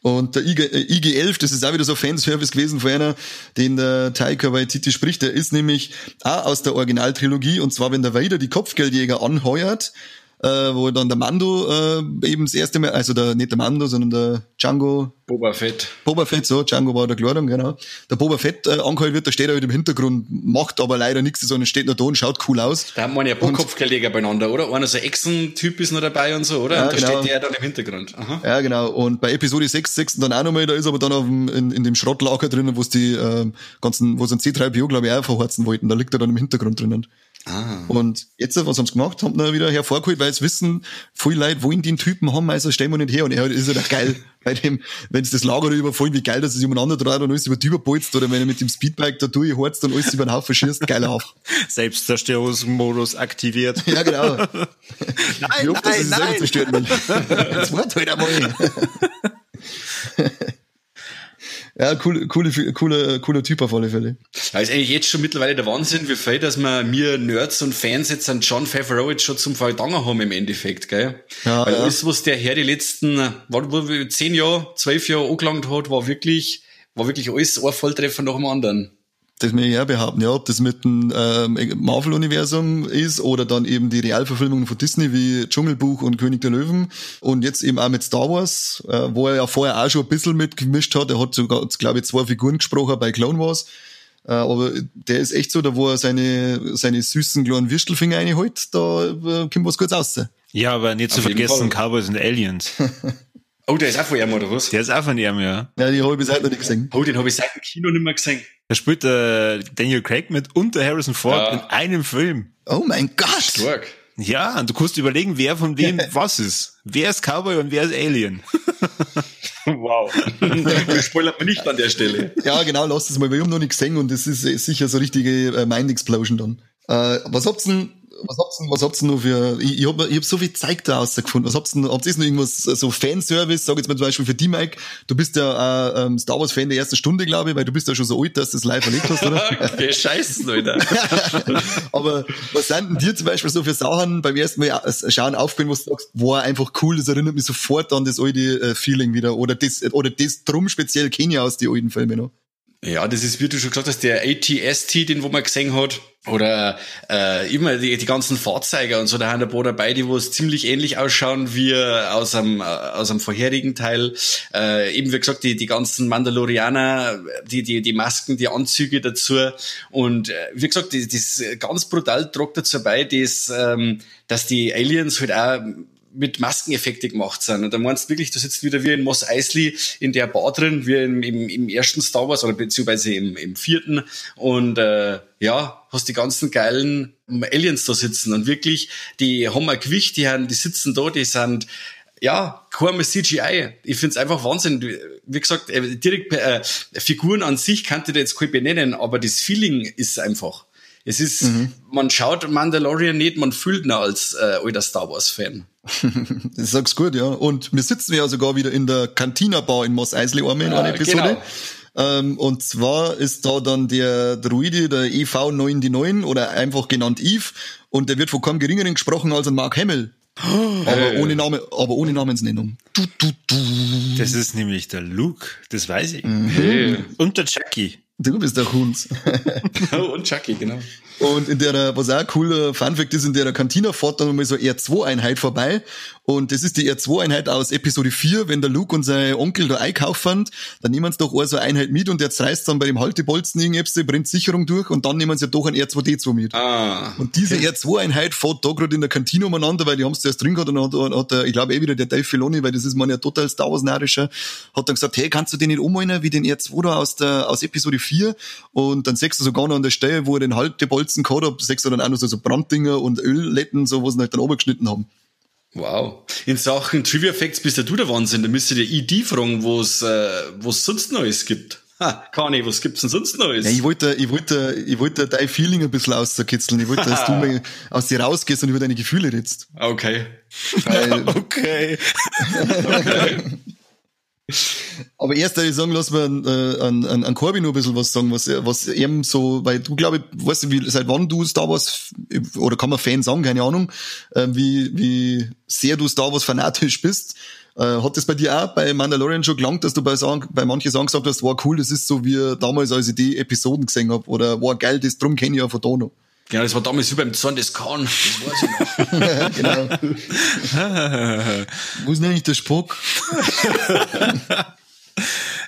Und der IG, äh, IG-11, das ist auch wieder so Fanservice gewesen von einer, den der Taika Waititi spricht. Der ist nämlich auch aus der Originaltrilogie. Und zwar, wenn der Vader die Kopfgeldjäger anheuert, äh, wo dann der Mando äh, eben das erste Mal, also der, nicht der Mando, sondern der Django. Boba Fett. Boba Fett, so, Django war der Kleidung, genau. Der Boba Fett äh, angehalten wird, da steht er halt im Hintergrund, macht aber leider nichts, sondern steht nur da und schaut cool aus. Da haben wir ja Bohrkopfgeldjäger beieinander, oder? Einer so Echsen-Typ ist noch dabei und so, oder? Ja, und da genau. steht der dann im Hintergrund. Aha. Ja, genau. Und bei Episode 6, 6 dann auch nochmal, da ist aber dann auf dem, in, in dem Schrottlager drinnen, wo es die äh, ganzen, wo sie ein C3PO, glaube ich, auch verhorzen wollten. Da liegt er dann im Hintergrund drinnen. Ah. Und jetzt, was haben sie gemacht? Haben ihn wieder hervorgeholt, weil sie wissen, viele Leute wollen den Typen haben, also stellen wir nicht her. Und er ist ja doch geil. bei dem, wenn sie das Lager überfallen, wie geil, dass es umeinander dreht und alles über die oder wenn er mit dem Speedbike da durchhorzt und alles über den Haufen schießt, geiler auf. Selbstzerstörungsmodus aktiviert. Ja, genau. nein, wie oft, nein, dass nein. selber zerstört will. Jetzt wart halt einmal. Ja, coole, coole, coole, cooler Typ auf alle Fälle. Ja, ist eigentlich jetzt schon mittlerweile der Wahnsinn, wie viel, dass wir, mir Nerds und Fans jetzt an John Favreau jetzt schon zum Verdanken haben im Endeffekt, gell? Ja, Weil ja. alles, was der Herr die letzten, zehn Jahre, zwölf Jahre angelangt hat, war wirklich, war wirklich alles ein Volltreffer nach dem anderen das mir ja behaupten, ja, ob das mit dem ähm, Marvel-Universum ist oder dann eben die Realverfilmungen von Disney wie Dschungelbuch und König der Löwen und jetzt eben auch mit Star Wars, äh, wo er ja vorher auch schon ein bisschen mitgemischt hat. Er hat sogar, glaube ich, zwei Figuren gesprochen bei Clone Wars. Äh, aber der ist echt so, da wo er seine, seine süßen kleinen Wirstelfinger reinholt, da äh, kommt was kurz raus. Ja, aber nicht Auf zu vergessen, Cowboys und Aliens. Oh, der ist auch von ihm, oder was? Der ist auch von ihm, ja. Ja, die habe ich bis heute noch nicht gesehen. Oh, den habe ich seit dem Kino nicht mehr gesehen. Da spielt äh, Daniel Craig mit und der Harrison Ford ja. in einem Film. Oh mein Gott! Stark. Ja, und du kannst überlegen, wer von wem was ist. Wer ist Cowboy und wer ist Alien? wow. Das spoilert man nicht an der Stelle. Ja, genau, lasst es mal. Wir haben noch nicht gesehen und das ist sicher so richtige äh, Mind Explosion dann. Äh, was habt ihr denn was habt's denn, was habt's denn noch für, ich, ich hab, ich hab so viel Zeug da rausgefunden. Was habt's denn, habt ihr noch irgendwas, so Fanservice, sag jetzt mal zum Beispiel für die Mike, du bist ja äh, ähm, Star Wars Fan der ersten Stunde, glaube ich, weil du bist ja schon so alt, dass du das live erlebt hast, oder? okay, scheiße, Leute. Aber was sind denn dir zum Beispiel so für Sachen beim ersten Mal äh, schauen aufgefallen, wo du sagst, war einfach cool, das erinnert mich sofort an das alte äh, Feeling wieder, oder das, oder das drum speziell kenne ich aus die alten Filmen noch? Ja, das ist, wie du schon gesagt hast, der ATST, den wo man gesehen hat. Oder äh, immer die, die ganzen Fahrzeuge und so, da haben ein paar dabei, die wo es ziemlich ähnlich ausschauen wie aus einem, äh, aus einem vorherigen Teil. Äh, eben wie gesagt, die, die ganzen Mandalorianer, die, die, die Masken, die Anzüge dazu. Und äh, wie gesagt, das, das ganz brutal tragt dazu bei, dass, ähm, dass die Aliens halt auch mit Maskeneffekte gemacht sind. Und da meinst du wirklich, du sitzt wieder wie in Moss Eisley in der Bar drin, wie im, im, im ersten Star Wars oder beziehungsweise im, im vierten. Und äh, ja, hast die ganzen geilen Aliens da sitzen. Und wirklich, die haben ein Gewicht, die, haben, die sitzen da, die sind ja, kaum CGI. Ich find's einfach Wahnsinn. Wie gesagt, äh, direkt äh, Figuren an sich kann ich jetzt kein benennen, aber das Feeling ist einfach. Es ist, mhm. man schaut Mandalorian nicht, man fühlt ihn als äh, alter Star Wars-Fan. das sagst gut, ja. Und wir sitzen ja sogar wieder in der Cantina Bar in Moss Eisley einmal in einer Episode. Genau. Ähm, und zwar ist da dann der Druide, der EV99 oder einfach genannt Eve. Und der wird von kaum geringeren gesprochen als ein Mark Hamill. Aber ohne Name, aber ohne Namensnennung. Du, du, du. Das ist nämlich der Luke, das weiß ich. Mhm. Und der Jackie. Du bist der Hund. oh, und Chucky, genau. Und in der, was auch cooler Funfact ist, in der Cantina fährt dann mal so R2-Einheit vorbei. Und das ist die R2-Einheit aus Episode 4, wenn der Luke und sein Onkel da einkaufen, dann nehmen sie doch auch so eine Einheit mit und der zerreißt dann bei dem Haltebolzen irgendetwas, brennt Sicherung durch und dann nehmen sie ja doch ein R2D2 mit. Ah. Und diese R2-Einheit fährt da gerade in der Kantine umeinander, weil die haben es zuerst drin gehabt und hat, hat der, ich glaube eh wieder der Dave Filoni, weil das ist man ja total Star Wars hat dann gesagt, hey, kannst du den nicht ummalen wie den R2 da aus der, aus Episode 4 4 und dann sechst du sogar noch an der Stelle, wo er den Haltebolzen gehabt hat, sechst du dann auch noch so, so Branddinger und Ölletten, so, wo sie halt dann obergeschnitten haben. Wow. In Sachen Trivia Facts bist ja du der Wahnsinn. Da müsst ihr ID fragen, wo es äh, was sonst Neues gibt. Ha, Kani, was gibt's denn sonst Neues? Ja, ich wollte, ich wollte, ich wollte dein Feeling ein bisschen auszukitzeln. Ich wollte, dass du mal aus dir rausgehst und über deine Gefühle redest. Okay. Weil, Okay. aber erst würde ich sagen, lass an, äh, an, an, an Corby noch ein bisschen was sagen, was, was eben so, weil du glaube ich, weißt du, wie, seit wann du Star Wars, oder kann man Fan sagen, keine Ahnung, äh, wie, wie sehr du Star Wars fanatisch bist. Äh, hat das bei dir auch bei Mandalorian schon gelangt, dass du bei, Sagen, bei manchen Sachen gesagt hast, war cool, das ist so wie damals, als ich die Episoden gesehen habe, oder war geil, das drum kenne ich ja von da noch. Genau, das war damals wie beim Zorn des Khan. Das weiß ich noch. genau. Wo ist denn eigentlich der Spock?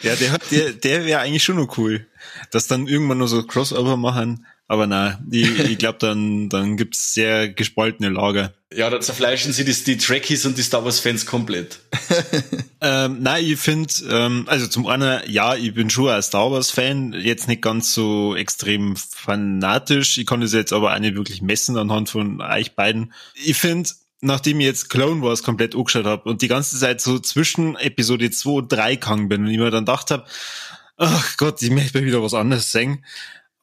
Ja, der hat, der, der wäre eigentlich schon noch cool. Dass dann irgendwann nur so Crossover machen. Aber na, ich, ich glaube, dann, dann gibt's sehr gespaltene Lager. ja, da zerfleischen sie das, die Trekkies und die Star Wars Fans komplett. Ähm, nein, ich finde, ähm, also zum einen, ja, ich bin schon ein Star Wars-Fan, jetzt nicht ganz so extrem fanatisch. Ich kann das jetzt aber auch nicht wirklich messen anhand von euch beiden. Ich finde, nachdem ich jetzt Clone Wars komplett angeschaut habe und die ganze Zeit so zwischen Episode 2 und 3 gegangen bin und ich mir dann gedacht habe, ach Gott, ich möchte mal wieder was anderes sehen,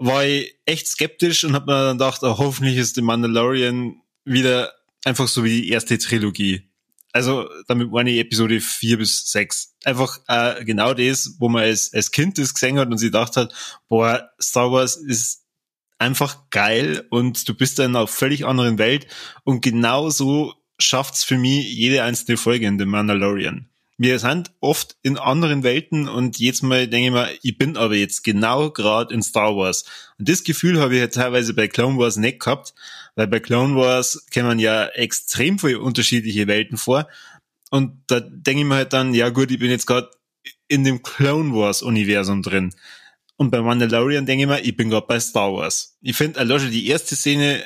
war ich echt skeptisch und habe mir dann gedacht, oh, hoffentlich ist The Mandalorian wieder einfach so wie die erste Trilogie. Also damit meine ich Episode 4 bis 6. Einfach äh, genau das, wo man als, als Kind das gesehen hat und sich gedacht hat, boah, Star Wars ist einfach geil und du bist dann auf völlig anderen Welt und genau so schafft's für mich jede einzelne Folge in The Mandalorian. Wir sind oft in anderen Welten und jedes Mal denke ich mir, ich bin aber jetzt genau gerade in Star Wars. Und das Gefühl habe ich ja teilweise bei Clone Wars nicht gehabt, weil bei Clone Wars kommen ja extrem viele unterschiedliche Welten vor. Und da denke ich mir halt dann, ja gut, ich bin jetzt gerade in dem Clone Wars Universum drin. Und bei Mandalorian denke ich mir, ich bin gerade bei Star Wars. Ich finde, allein die erste Szene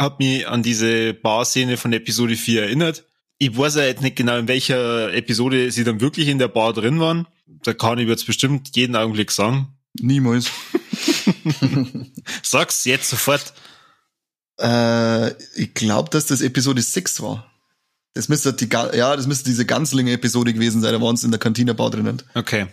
hat mich an diese Bar-Szene von Episode 4 erinnert. Ich weiß ja jetzt nicht genau, in welcher Episode sie dann wirklich in der Bar drin waren. Da kann ich jetzt bestimmt jeden Augenblick sagen. Niemals. Sag's jetzt sofort. Äh, ich glaube, dass das Episode 6 war. Das müsste die, ja, das müsste diese Ganzlinge-Episode gewesen sein, da waren sie in der Kantinebar drinnen. Okay.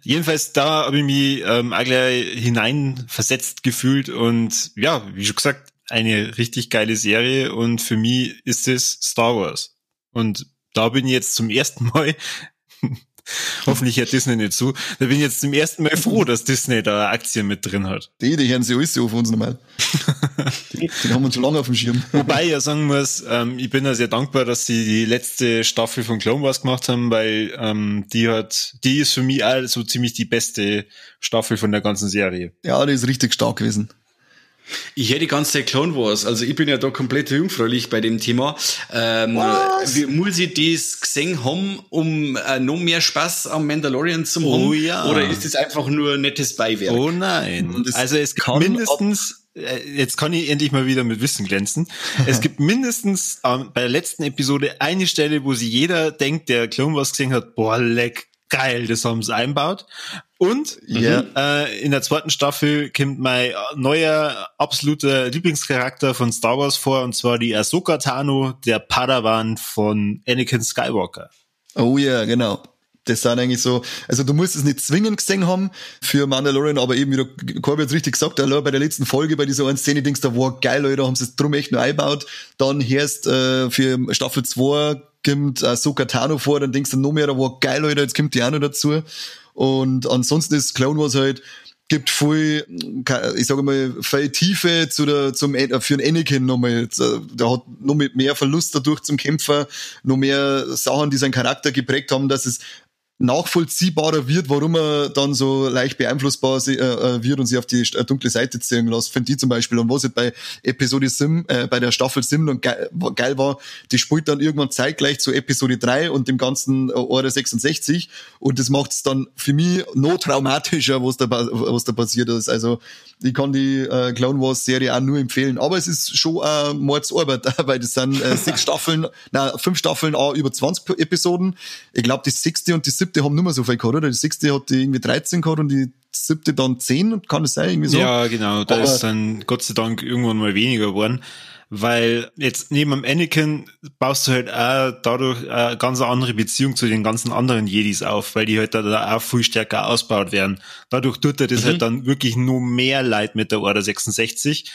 Jedenfalls, da habe ich mich ähm, auch gleich hineinversetzt gefühlt und ja, wie schon gesagt, eine richtig geile Serie und für mich ist es Star Wars. Und da bin ich jetzt zum ersten Mal, hoffentlich hört Disney nicht zu, da bin ich jetzt zum ersten Mal froh, dass Disney da Aktien mit drin hat. Die, die hören sie alles so auf uns normal. die, die haben uns schon lange auf dem Schirm. Wobei ich ja sagen muss, ähm, ich bin ja sehr dankbar, dass sie die letzte Staffel von Clone Wars gemacht haben, weil ähm, die hat, die ist für mich auch so ziemlich die beste Staffel von der ganzen Serie. Ja, die ist richtig stark gewesen. Ich hätte die ganze Zeit Clone Wars, also ich bin ja da komplett jungfräulich bei dem Thema. Ähm, wie muss ich das gesehen haben, um äh, noch mehr Spaß am Mandalorian zu haben? Oh ja. Oder ist das einfach nur nettes Beiwerk? Oh nein. Also es gibt kann mindestens, äh, jetzt kann ich endlich mal wieder mit Wissen glänzen. Es gibt mindestens ähm, bei der letzten Episode eine Stelle, wo sie jeder denkt, der Clone Wars gesehen hat, boah, leck, geil, das haben sie einbaut. Und Ja. äh, in der zweiten Staffel kommt mein neuer absoluter Lieblingscharakter von Star Wars vor, und zwar die Ahsoka Tano, der Padawan von Anakin Skywalker. Oh ja, genau. Das sind eigentlich so, also du musst es nicht zwingend gesehen haben für Mandalorian, aber eben, wie der Corby jetzt richtig gesagt hat, bei der letzten Folge, bei dieser einen Szene, denkst du, wow, geil, Leute, haben sie es drum echt nur eingebaut. Dann hörst äh, für Staffel 2 kommt Ahsoka Tano vor, dann denkst du noch mehr, wow, geil, Leute, jetzt kommt die auch noch dazu. Und ansonsten ist Clone Wars halt, gibt viel, ich sage mal, viel Tiefe zu der, zum, für den Anakin nochmal. Der hat noch mit mehr Verlust dadurch zum Kämpfer, noch mehr Sachen, die seinen Charakter geprägt haben, dass es nachvollziehbarer wird, warum er dann so leicht beeinflussbar äh, äh, wird und sich auf die äh, dunkle Seite ziehen lässt. Finde ich zum Beispiel. Und was halt bei Episode Sim, äh, bei der Staffel Sim dann geil, geil war, die spielt dann irgendwann zeitgleich zu Episode 3 und dem ganzen Order 66 und das macht es dann für mich noch traumatischer, was da, was da passiert ist. Also ich kann die äh, Clone Wars Serie auch nur empfehlen. Aber es ist schon äh, Mordsarbeit, weil das sind äh, sechs Staffeln, na fünf Staffeln, auch über 20 Episoden. Ich glaube, die sechste und die siebte dritte haben nur mehr so viel gehabt, oder? Die sechste hat die irgendwie 13 gehabt und die siebte dann 10, kann das sein? Irgendwie so? Ja, genau. Da Aber- ist dann Gott sei Dank irgendwann mal weniger geworden. Weil jetzt neben dem Anakin baust du halt auch dadurch eine ganz andere Beziehung zu den ganzen anderen Jedis auf, weil die halt da auch viel stärker ausgebaut werden. Dadurch tut er das halt dann wirklich nur mehr leid mit der Order 66.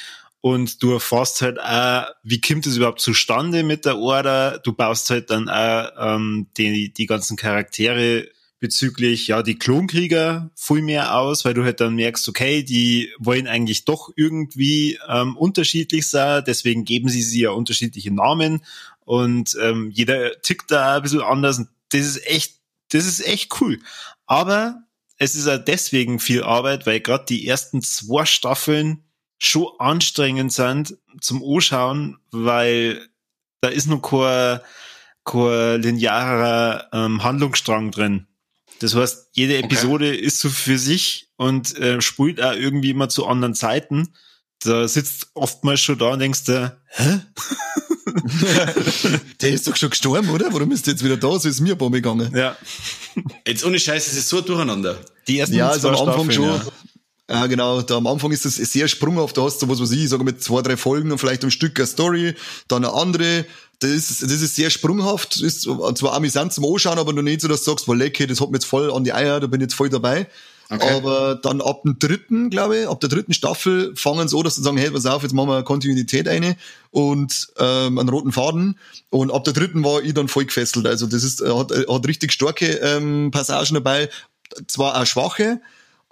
Und du erfährst halt auch, wie kommt es überhaupt zustande mit der Order? Du baust halt dann auch ähm, die, die ganzen Charaktere bezüglich, ja, die Klonkrieger viel mehr aus, weil du halt dann merkst, okay, die wollen eigentlich doch irgendwie ähm, unterschiedlich sein, deswegen geben sie sie ja unterschiedliche Namen und ähm, jeder tickt da ein bisschen anders und das ist echt, das ist echt cool. Aber es ist auch deswegen viel Arbeit, weil gerade die ersten zwei Staffeln schon anstrengend sind zum Anschauen, weil da ist noch kein, kein linearer ähm, Handlungsstrang drin. Das heißt, jede Episode ist so für sich und äh, spielt auch irgendwie immer zu anderen Zeiten. Da sitzt oftmals schon da und denkst du, hä? Der ist doch schon gestorben, oder? Warum ist der jetzt wieder da? So ist mir ein paar Mal gegangen. Ja. Jetzt ohne Scheiß, es ist so ein durcheinander. Die ersten Ja, also am Anfang Staffeln, schon. Ja. Genau, da am Anfang ist es sehr sprunghaft, da hast du was weiß ich, ich sage mit zwei, drei Folgen und vielleicht ein Stück eine Story, dann eine andere, das ist, das ist sehr sprunghaft, ist zwar amüsant zum Anschauen, aber noch nicht so, dass du sagst, well, lecker, das hat mir jetzt voll an die Eier, da bin ich jetzt voll dabei. Okay. Aber dann ab dem dritten, glaube ich, ab der dritten Staffel fangen an, dass sie sagen, hey, pass auf, jetzt machen wir Kontinuität eine und ähm, einen roten Faden. Und ab der dritten war ich dann voll gefesselt. Also das ist, hat, hat richtig starke ähm, Passagen dabei, zwar auch schwache,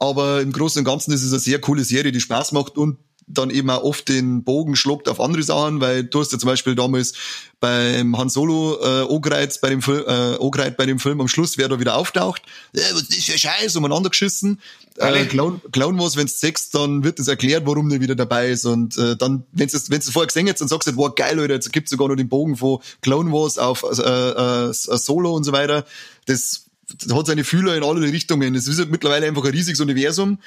aber im Großen und Ganzen ist es eine sehr coole Serie, die Spaß macht und dann eben auch oft den Bogen schluckt auf andere Sachen, weil du hast ja zum Beispiel damals beim Han Solo äh, Ogreiz bei dem Film, äh, Ogreit bei dem Film am Schluss, wer da wieder auftaucht, äh, was ist das für Scheiß, umeinander geschissen. Äh. Clown, Clown Wars, wenn du sechst, dann wird es erklärt, warum der wieder dabei ist. Und äh, dann, wenn du wenn du vorher gesehen hast, dann sagst du, wow, geil, Leute, jetzt gibt's sogar noch den Bogen von Clone Wars auf äh, äh, äh, Solo und so weiter. Das hat seine Fühler in alle Richtungen. Es ist halt mittlerweile einfach ein riesiges Universum,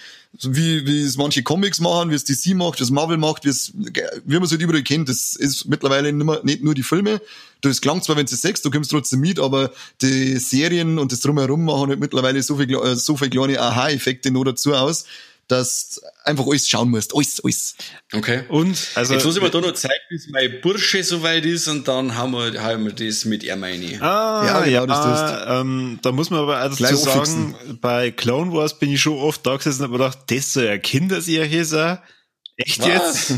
wie, wie es manche Comics machen, wie es DC macht, wie es Marvel macht, wie es, wie man es halt überall kennt. Das ist mittlerweile nicht, mehr, nicht nur die Filme. Das klang zwar, wenn du sechst, du kommst trotzdem mit, aber die Serien und das Drumherum machen halt mittlerweile so viel, äh, so viel kleine Aha-Effekte noch dazu aus, dass einfach alles schauen musst. Alles, alles. Okay. Und also Jetzt muss ich mir da noch zeigen, bis mein Bursche soweit ist und dann haben wir, haben wir das mit er meine. Ah, Ja, ja, das ja ähm, da muss man aber auch dazu sagen, bei Clone Wars bin ich schon oft da gesessen und hab mir gedacht, das soll ja Kinderserie sein. Echt Was? jetzt?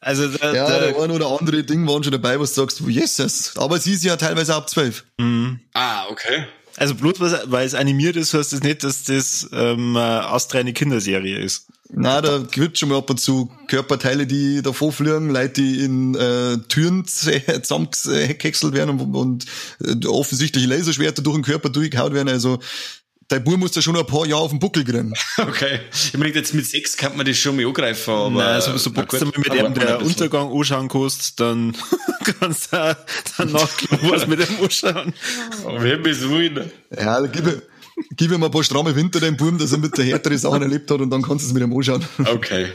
Also da, Ja, da, der ein oder andere Ding waren schon dabei, was du sagst, Jesus. Aber sie ist ja teilweise ab zwölf. Ah, okay. Also bloß weil, es animiert ist, heißt das nicht, dass das ähm, eine astreine Kinderserie ist. Na, da gibt schon mal ab und zu Körperteile, die davor fliegen, Leute, die in äh, Türen zusammengehäckselt werden und, und äh, offensichtlich Laserschwerter durch den Körper durchgehauen werden. Also dein Bub muss da schon ein paar Jahre auf den Buckel kriegen. Okay. Ich meine, jetzt mit sechs kann man das schon mal angreifen, aber. Nein, so, so na bockst gut, du mit dem der Untergang anschauen kannst, dann kannst du auch danach Clone Wars mit dem anschauen. Aber bis wohin? Ja, da gib, ihm- gib ihm ein paar stramme Winter deinem Buben, dass er mit der härtere Sachen erlebt hat und dann kannst du es mit ihm anschauen. Okay.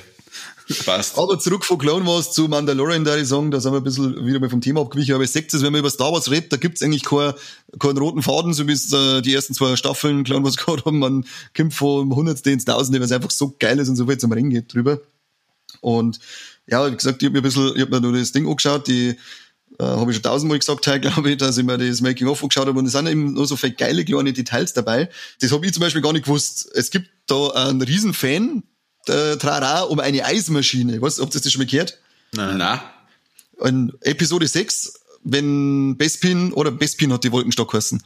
Passt. Aber zurück von Clone Wars zu Mandalorian, da ich sagen, da sind wir ein bisschen wieder mal vom Thema abgewichen, aber ihr seht es, wenn man über Star Wars redet, da gibt's eigentlich keinen, keinen roten Faden, so wie es äh, die ersten zwei Staffeln Clone Wars gehabt haben. Man kommt vom Hundertste ins Tausende, weil es einfach so geil ist und so viel zum Ring geht drüber. Und ja, wie gesagt, ich habe mir ein bisschen, ich habe mir nur das Ding angeschaut, die äh, habe ich schon tausendmal gesagt, heute, glaube ich, dass ich mir das Making-of angeschaut habe und es sind eben nur so viele geile kleine Details dabei. Das habe ich zum Beispiel gar nicht gewusst. Es gibt da einen riesen Fan, der Trara, um eine Eismaschine. Was, habt ihr das schon mal gehört? Nein. Na. In Episode 6, wenn Bespin, oder Bespin hat die Wolkenstock geheißen.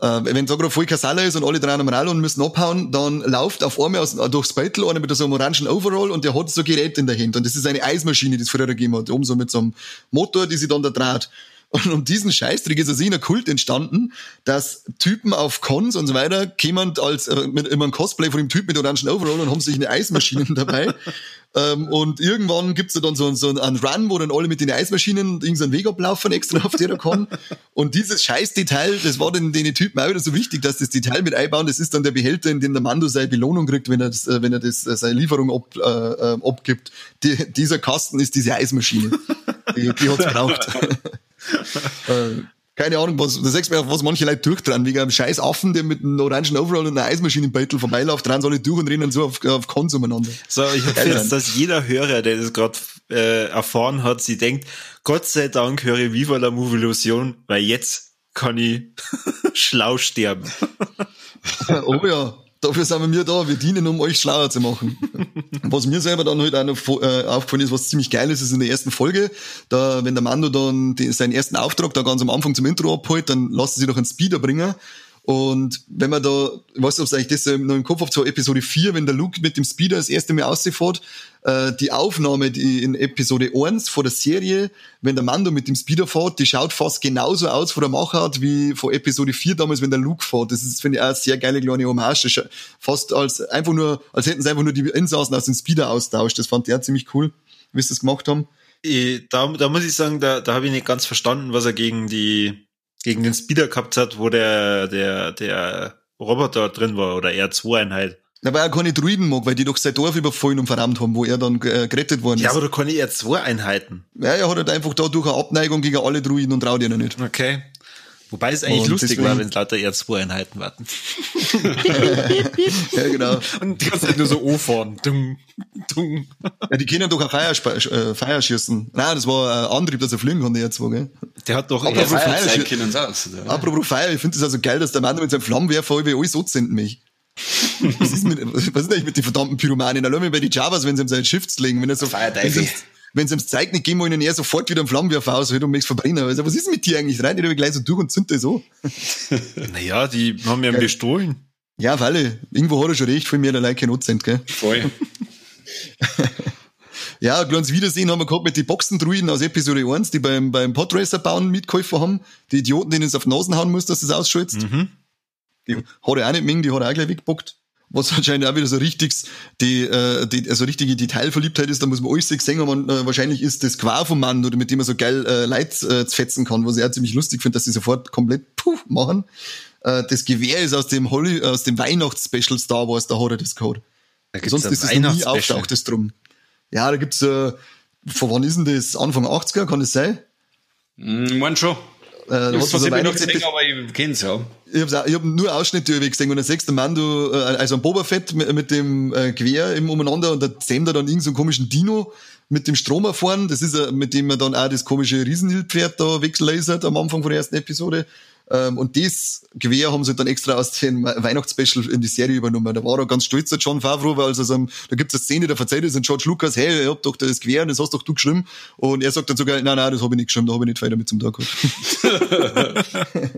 Äh, wenn da gerade voll Kasala ist und alle dran am Rall und müssen abhauen, dann läuft auf einmal aus, durchs Beutel einer mit so einem orangen Overall und der hat so ein Gerät in der Hand. Und das ist eine Eismaschine, die es früher gegeben hat. Oben so mit so einem Motor, die sie dann da dreht. Und um diesen Scheißtrick ist also in einer Kult entstanden, dass Typen auf Cons und so weiter kämen als äh, mit immer ein Cosplay von dem Typ mit orangen Overall und haben sich eine Eismaschine dabei. ähm, und irgendwann gibt's da dann so, so einen Run, wo dann alle mit den Eismaschinen irgendeinen Weg ablaufen extra auf der kann. Und dieses Scheißdetail, das war den, den Typen auch wieder so wichtig, dass das Detail mit einbauen, das ist dann der Behälter, in dem der Mando seine Belohnung kriegt, wenn er das, äh, wenn er das, äh, seine Lieferung ab, äh, äh, abgibt. Die, dieser Kasten ist diese Eismaschine. Die, die hat's braucht. äh, keine Ahnung, was, da sagst du was manche Leute durchdrehen, wegen einem scheiß Affen, der mit einem orangen Overall und einer Eismaschinenbeitel vorbeiläuft, drehen sie alle durch und rennen so auf, auf Kons umeinander. So, ich hoffe jetzt, dass jeder Hörer, der das gerade äh, erfahren hat, sie denkt, Gott sei Dank höre ich Viva la Movilusion, weil jetzt kann ich schlau sterben. oh ja, dafür sind wir da, wir dienen, um euch schlauer zu machen. was mir selber dann halt auch noch äh, aufgefallen ist, was ziemlich geil ist, ist in der ersten Folge, da, wenn der Mando dann den, seinen ersten Auftrag da ganz am Anfang zum Intro abholt, dann lassen sie doch einen Speeder bringen und wenn man da, ich weiß nicht, ob es eigentlich das noch im Kopf habt, so Episode 4, wenn der Luke mit dem Speeder das erste Mal ausfährt, äh, die Aufnahme die in Episode 1 vor der Serie, wenn der Mando mit dem Speeder fährt, die schaut fast genauso aus von der Machart wie vor Episode 4 damals, wenn der Luke fährt. Das ist, finde ich, auch eine sehr geile kleine Hommage. Fast als, einfach nur, als hätten sie einfach nur die Insassen aus dem Speeder austauscht. Das fand ich auch ziemlich cool, wie sie das gemacht haben. Da, da muss ich sagen, da, da habe ich nicht ganz verstanden, was er gegen die gegen den Speeder gehabt hat, wo der, der, der Roboter drin war oder R2-Einheit. Ja, weil er keine Druiden mag, weil die doch sein Dorf überfallen und verrammt haben, wo er dann äh, gerettet worden ist. Ja, aber da kann ich R2-Einheiten. Ja, er hat halt einfach dadurch eine Abneigung gegen alle Druiden und traut ihnen nicht. Okay. Wobei es eigentlich und lustig deswegen... war, wenn es lauter R2-Einheiten warten. ja, genau. Und die ganze Zeit nur so O-fahren. Dung, dung. Ja, die können doch auch Feier, äh, Feier schießen. Nein, das war ein Antrieb, dass er fliegen kann, der R2, gell? Der hat doch Apropos Feier, Feier können aus, Apropos Feier, ich finde das also geil, dass der Mann mit seinem Flammenwerfer wie alles so zünden mich. was ist mit, was ist eigentlich mit den verdammten Pyromanen? Allein bei die Javas, wenn sie ihm sein Schiff legen, wenn er so, wenn sie ihm zeigt, nicht gehen wir ihnen eher sofort wieder einen Flammenwerfer aus, und mich verbrennen. Also, was ist mit dir eigentlich rein? Die gleich so durch und zünde so. naja, die haben ja bestohlen. Ja, weil irgendwo hat er schon recht, viel mehr allein kein Notcent, gell? Voll. ja, ein kleines Wiedersehen haben wir gehabt mit den Boxendruiden aus Episode 1, die beim, beim Podracer bauen mitgeholfen haben. Die Idioten, denen es auf die Nasen hauen muss, dass es ausschaltest. Mhm. Die hat er auch nicht mengen, die hat er auch gleich weggebockt was anscheinend auch wieder so richtig, die, äh, die, also richtige Detailverliebtheit ist, da muss man alles sehen, aber man, äh, wahrscheinlich ist das Qua vom Mann, oder mit dem man so geil äh, Leid äh, fetzen kann, was ich auch ziemlich lustig finde, dass sie sofort komplett puh, machen. Äh, das Gewehr ist aus dem Holly, aus dem Weihnachtsspecial Star Wars, da hat er das Code. Da Sonst ist es noch nie auftaucht, das drum. Ja, da gibt's, äh, von wann ist denn das? Anfang 80er, kann das sein? Mm, mein schon. Äh, ich habe noch gesehen, aber ich kenn's ja. Ich habe hab nur Ausschnitte gesehen und dann siehst du Mando, äh, also ein Boba Fett mit, mit dem äh, Gewehr im umeinander und da zähmt er dann irgendeinen so komischen Dino mit dem Strom erfahren. Das ist er, mit dem er dann auch das komische Riesenhildpferd da weglasert am Anfang von der ersten Episode. Ähm, und das Gewehr haben sie dann extra aus dem Weihnachtsspecial in die Serie übernommen. Da war er ganz stolz, der John Favreau, weil also so, da gibt es eine Szene, da verzeiht es George Lucas, hey, ihr habt doch das Gewehr, das hast doch du geschrieben. Und er sagt dann sogar, nein, nein, das habe ich nicht geschrieben, da habe ich nicht weiter mit zum Tag gehabt.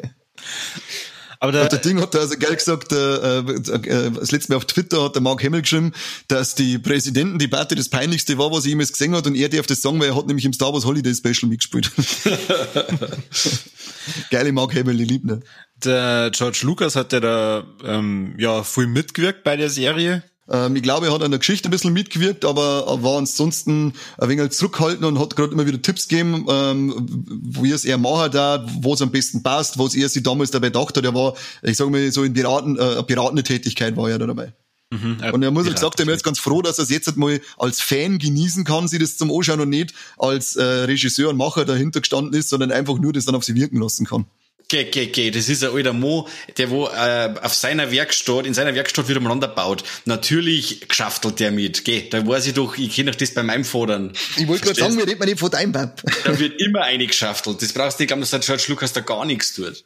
Aber der, der Ding hat da also geil gesagt, äh, äh, das letzte Mal auf Twitter hat der Mark Hemmel geschrieben, dass die Präsidentendebatte das peinlichste war, was er jemals gesehen hat und er darf das sagen, weil er hat nämlich im Star Wars Holiday Special mitgespielt. Geile Mark Hemmel, ich lieb ne? Der George Lucas hat ja da ähm, ja viel mitgewirkt bei der Serie. Ähm, ich glaube, er hat an der Geschichte ein bisschen mitgewirkt, aber war ansonsten ein wenig zurückhaltend und hat gerade immer wieder Tipps gegeben, ähm, wie es er machen da, wo es am besten passt, was er sich damals dabei dachte. Er war, ich sage mal, so in Piraten, äh, beratende Tätigkeit war er da dabei. Mhm, und er muss ja gesagt, er ist jetzt ganz froh, dass er es jetzt mal als Fan genießen kann, sie das zum Anschauen und nicht als äh, Regisseur und Macher dahinter gestanden ist, sondern einfach nur das dann auf sie wirken lassen kann. Geh, geh, geh. Das ist ein alter Mo, der wo äh, auf seiner Werkstatt, in seiner Werkstatt wieder miteinander baut. Natürlich geschaftelt der mit. Geh, da weiß ich doch, ich kenne doch das bei meinem Fordern. Ich wollte gerade sagen, wir reden nicht von deinem Pap. Da wird immer eine geschaftelt. Das brauchst du nicht glauben, dass der George Lucas da gar nichts tut.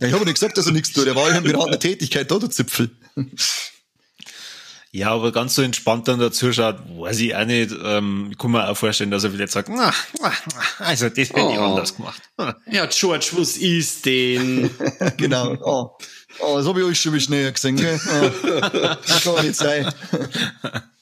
Ja, ich habe nicht gesagt, dass er nichts tut. Er war ja in beratender Tätigkeit da, der Zipfel. Ja, aber ganz so entspannt dann dazu schaut, weiß ich auch nicht. Ähm, ich kann mir auch vorstellen, dass er vielleicht sagt, na, also das hätte oh. ich anders gemacht. Ja, George, was ist denn? genau. Oh. oh, das habe ich euch schon wieder näher gesehen, gell? Oh. Das kann nicht sein.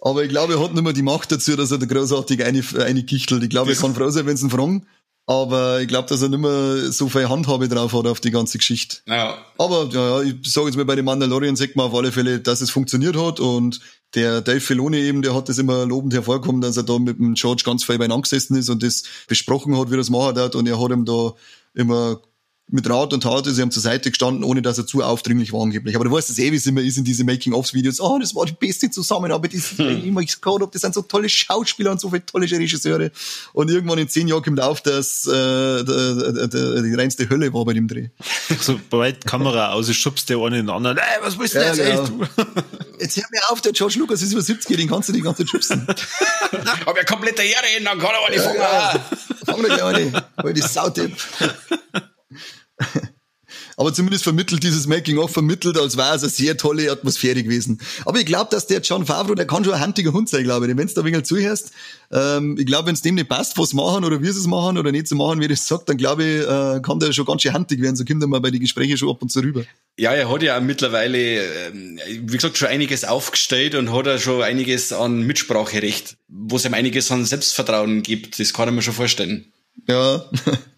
Aber ich glaube, er hat nicht mehr die Macht dazu, dass er da großartig eine, eine kichtelt. Ich glaube, er kann froh sein, wenn sie ihn fragen. Aber ich glaube, dass er nicht mehr so viel Handhabe drauf hat auf die ganze Geschichte. Ja. Aber ja, ich sage jetzt mal bei den Mandalorian sagt man auf alle Fälle, dass es funktioniert hat und der Dave Filoni eben, der hat das immer lobend hervorgekommen, dass er da mit dem George ganz viel beieinander gesessen ist und das besprochen hat, wie er das machen hat und er hat ihm da immer mit Rat und Tat ist ihm zur Seite gestanden, ohne dass er zu aufdringlich war angeblich. Aber du weißt es eh, wie es immer ist in diese Making-ofs-Videos. Oh, das war die beste Zusammenarbeit. Das, hm. immer ich habe, das sind so tolle Schauspieler und so viele tolle Regisseure. Und irgendwann in zehn Jahren kommt auf, dass äh, der, der, der, die reinste Hölle war bei dem Dreh. Sobald Kamera aus ist, schubst der eine in den anderen. Ey, was willst du ja, jetzt genau. Jetzt hör mir auf, der George Lucas ist über 70, den kannst du die ganze Zeit schubsen. Hab ja komplette Ehre hin, dann kann er aber nicht fangen. Ja, Fang doch gleich an, weil die Sautipp. Aber zumindest vermittelt dieses Making-of vermittelt, als wäre es eine sehr tolle Atmosphäre gewesen. Aber ich glaube, dass der John Favreau, der kann schon ein handiger Hund sein, glaube ich. Wenn du da ein wenig zuhörst, ähm, ich glaube, wenn es dem nicht passt, was machen oder wie sie es machen oder nicht zu machen, wie das sagt, dann glaube ich, äh, kann der schon ganz schön handig werden. So kommt er mal bei den Gesprächen schon ab und zu rüber. Ja, er hat ja mittlerweile, ähm, wie gesagt, schon einiges aufgestellt und hat ja schon einiges an Mitspracherecht, wo es ihm einiges an Selbstvertrauen gibt. Das kann er mir schon vorstellen. Ja.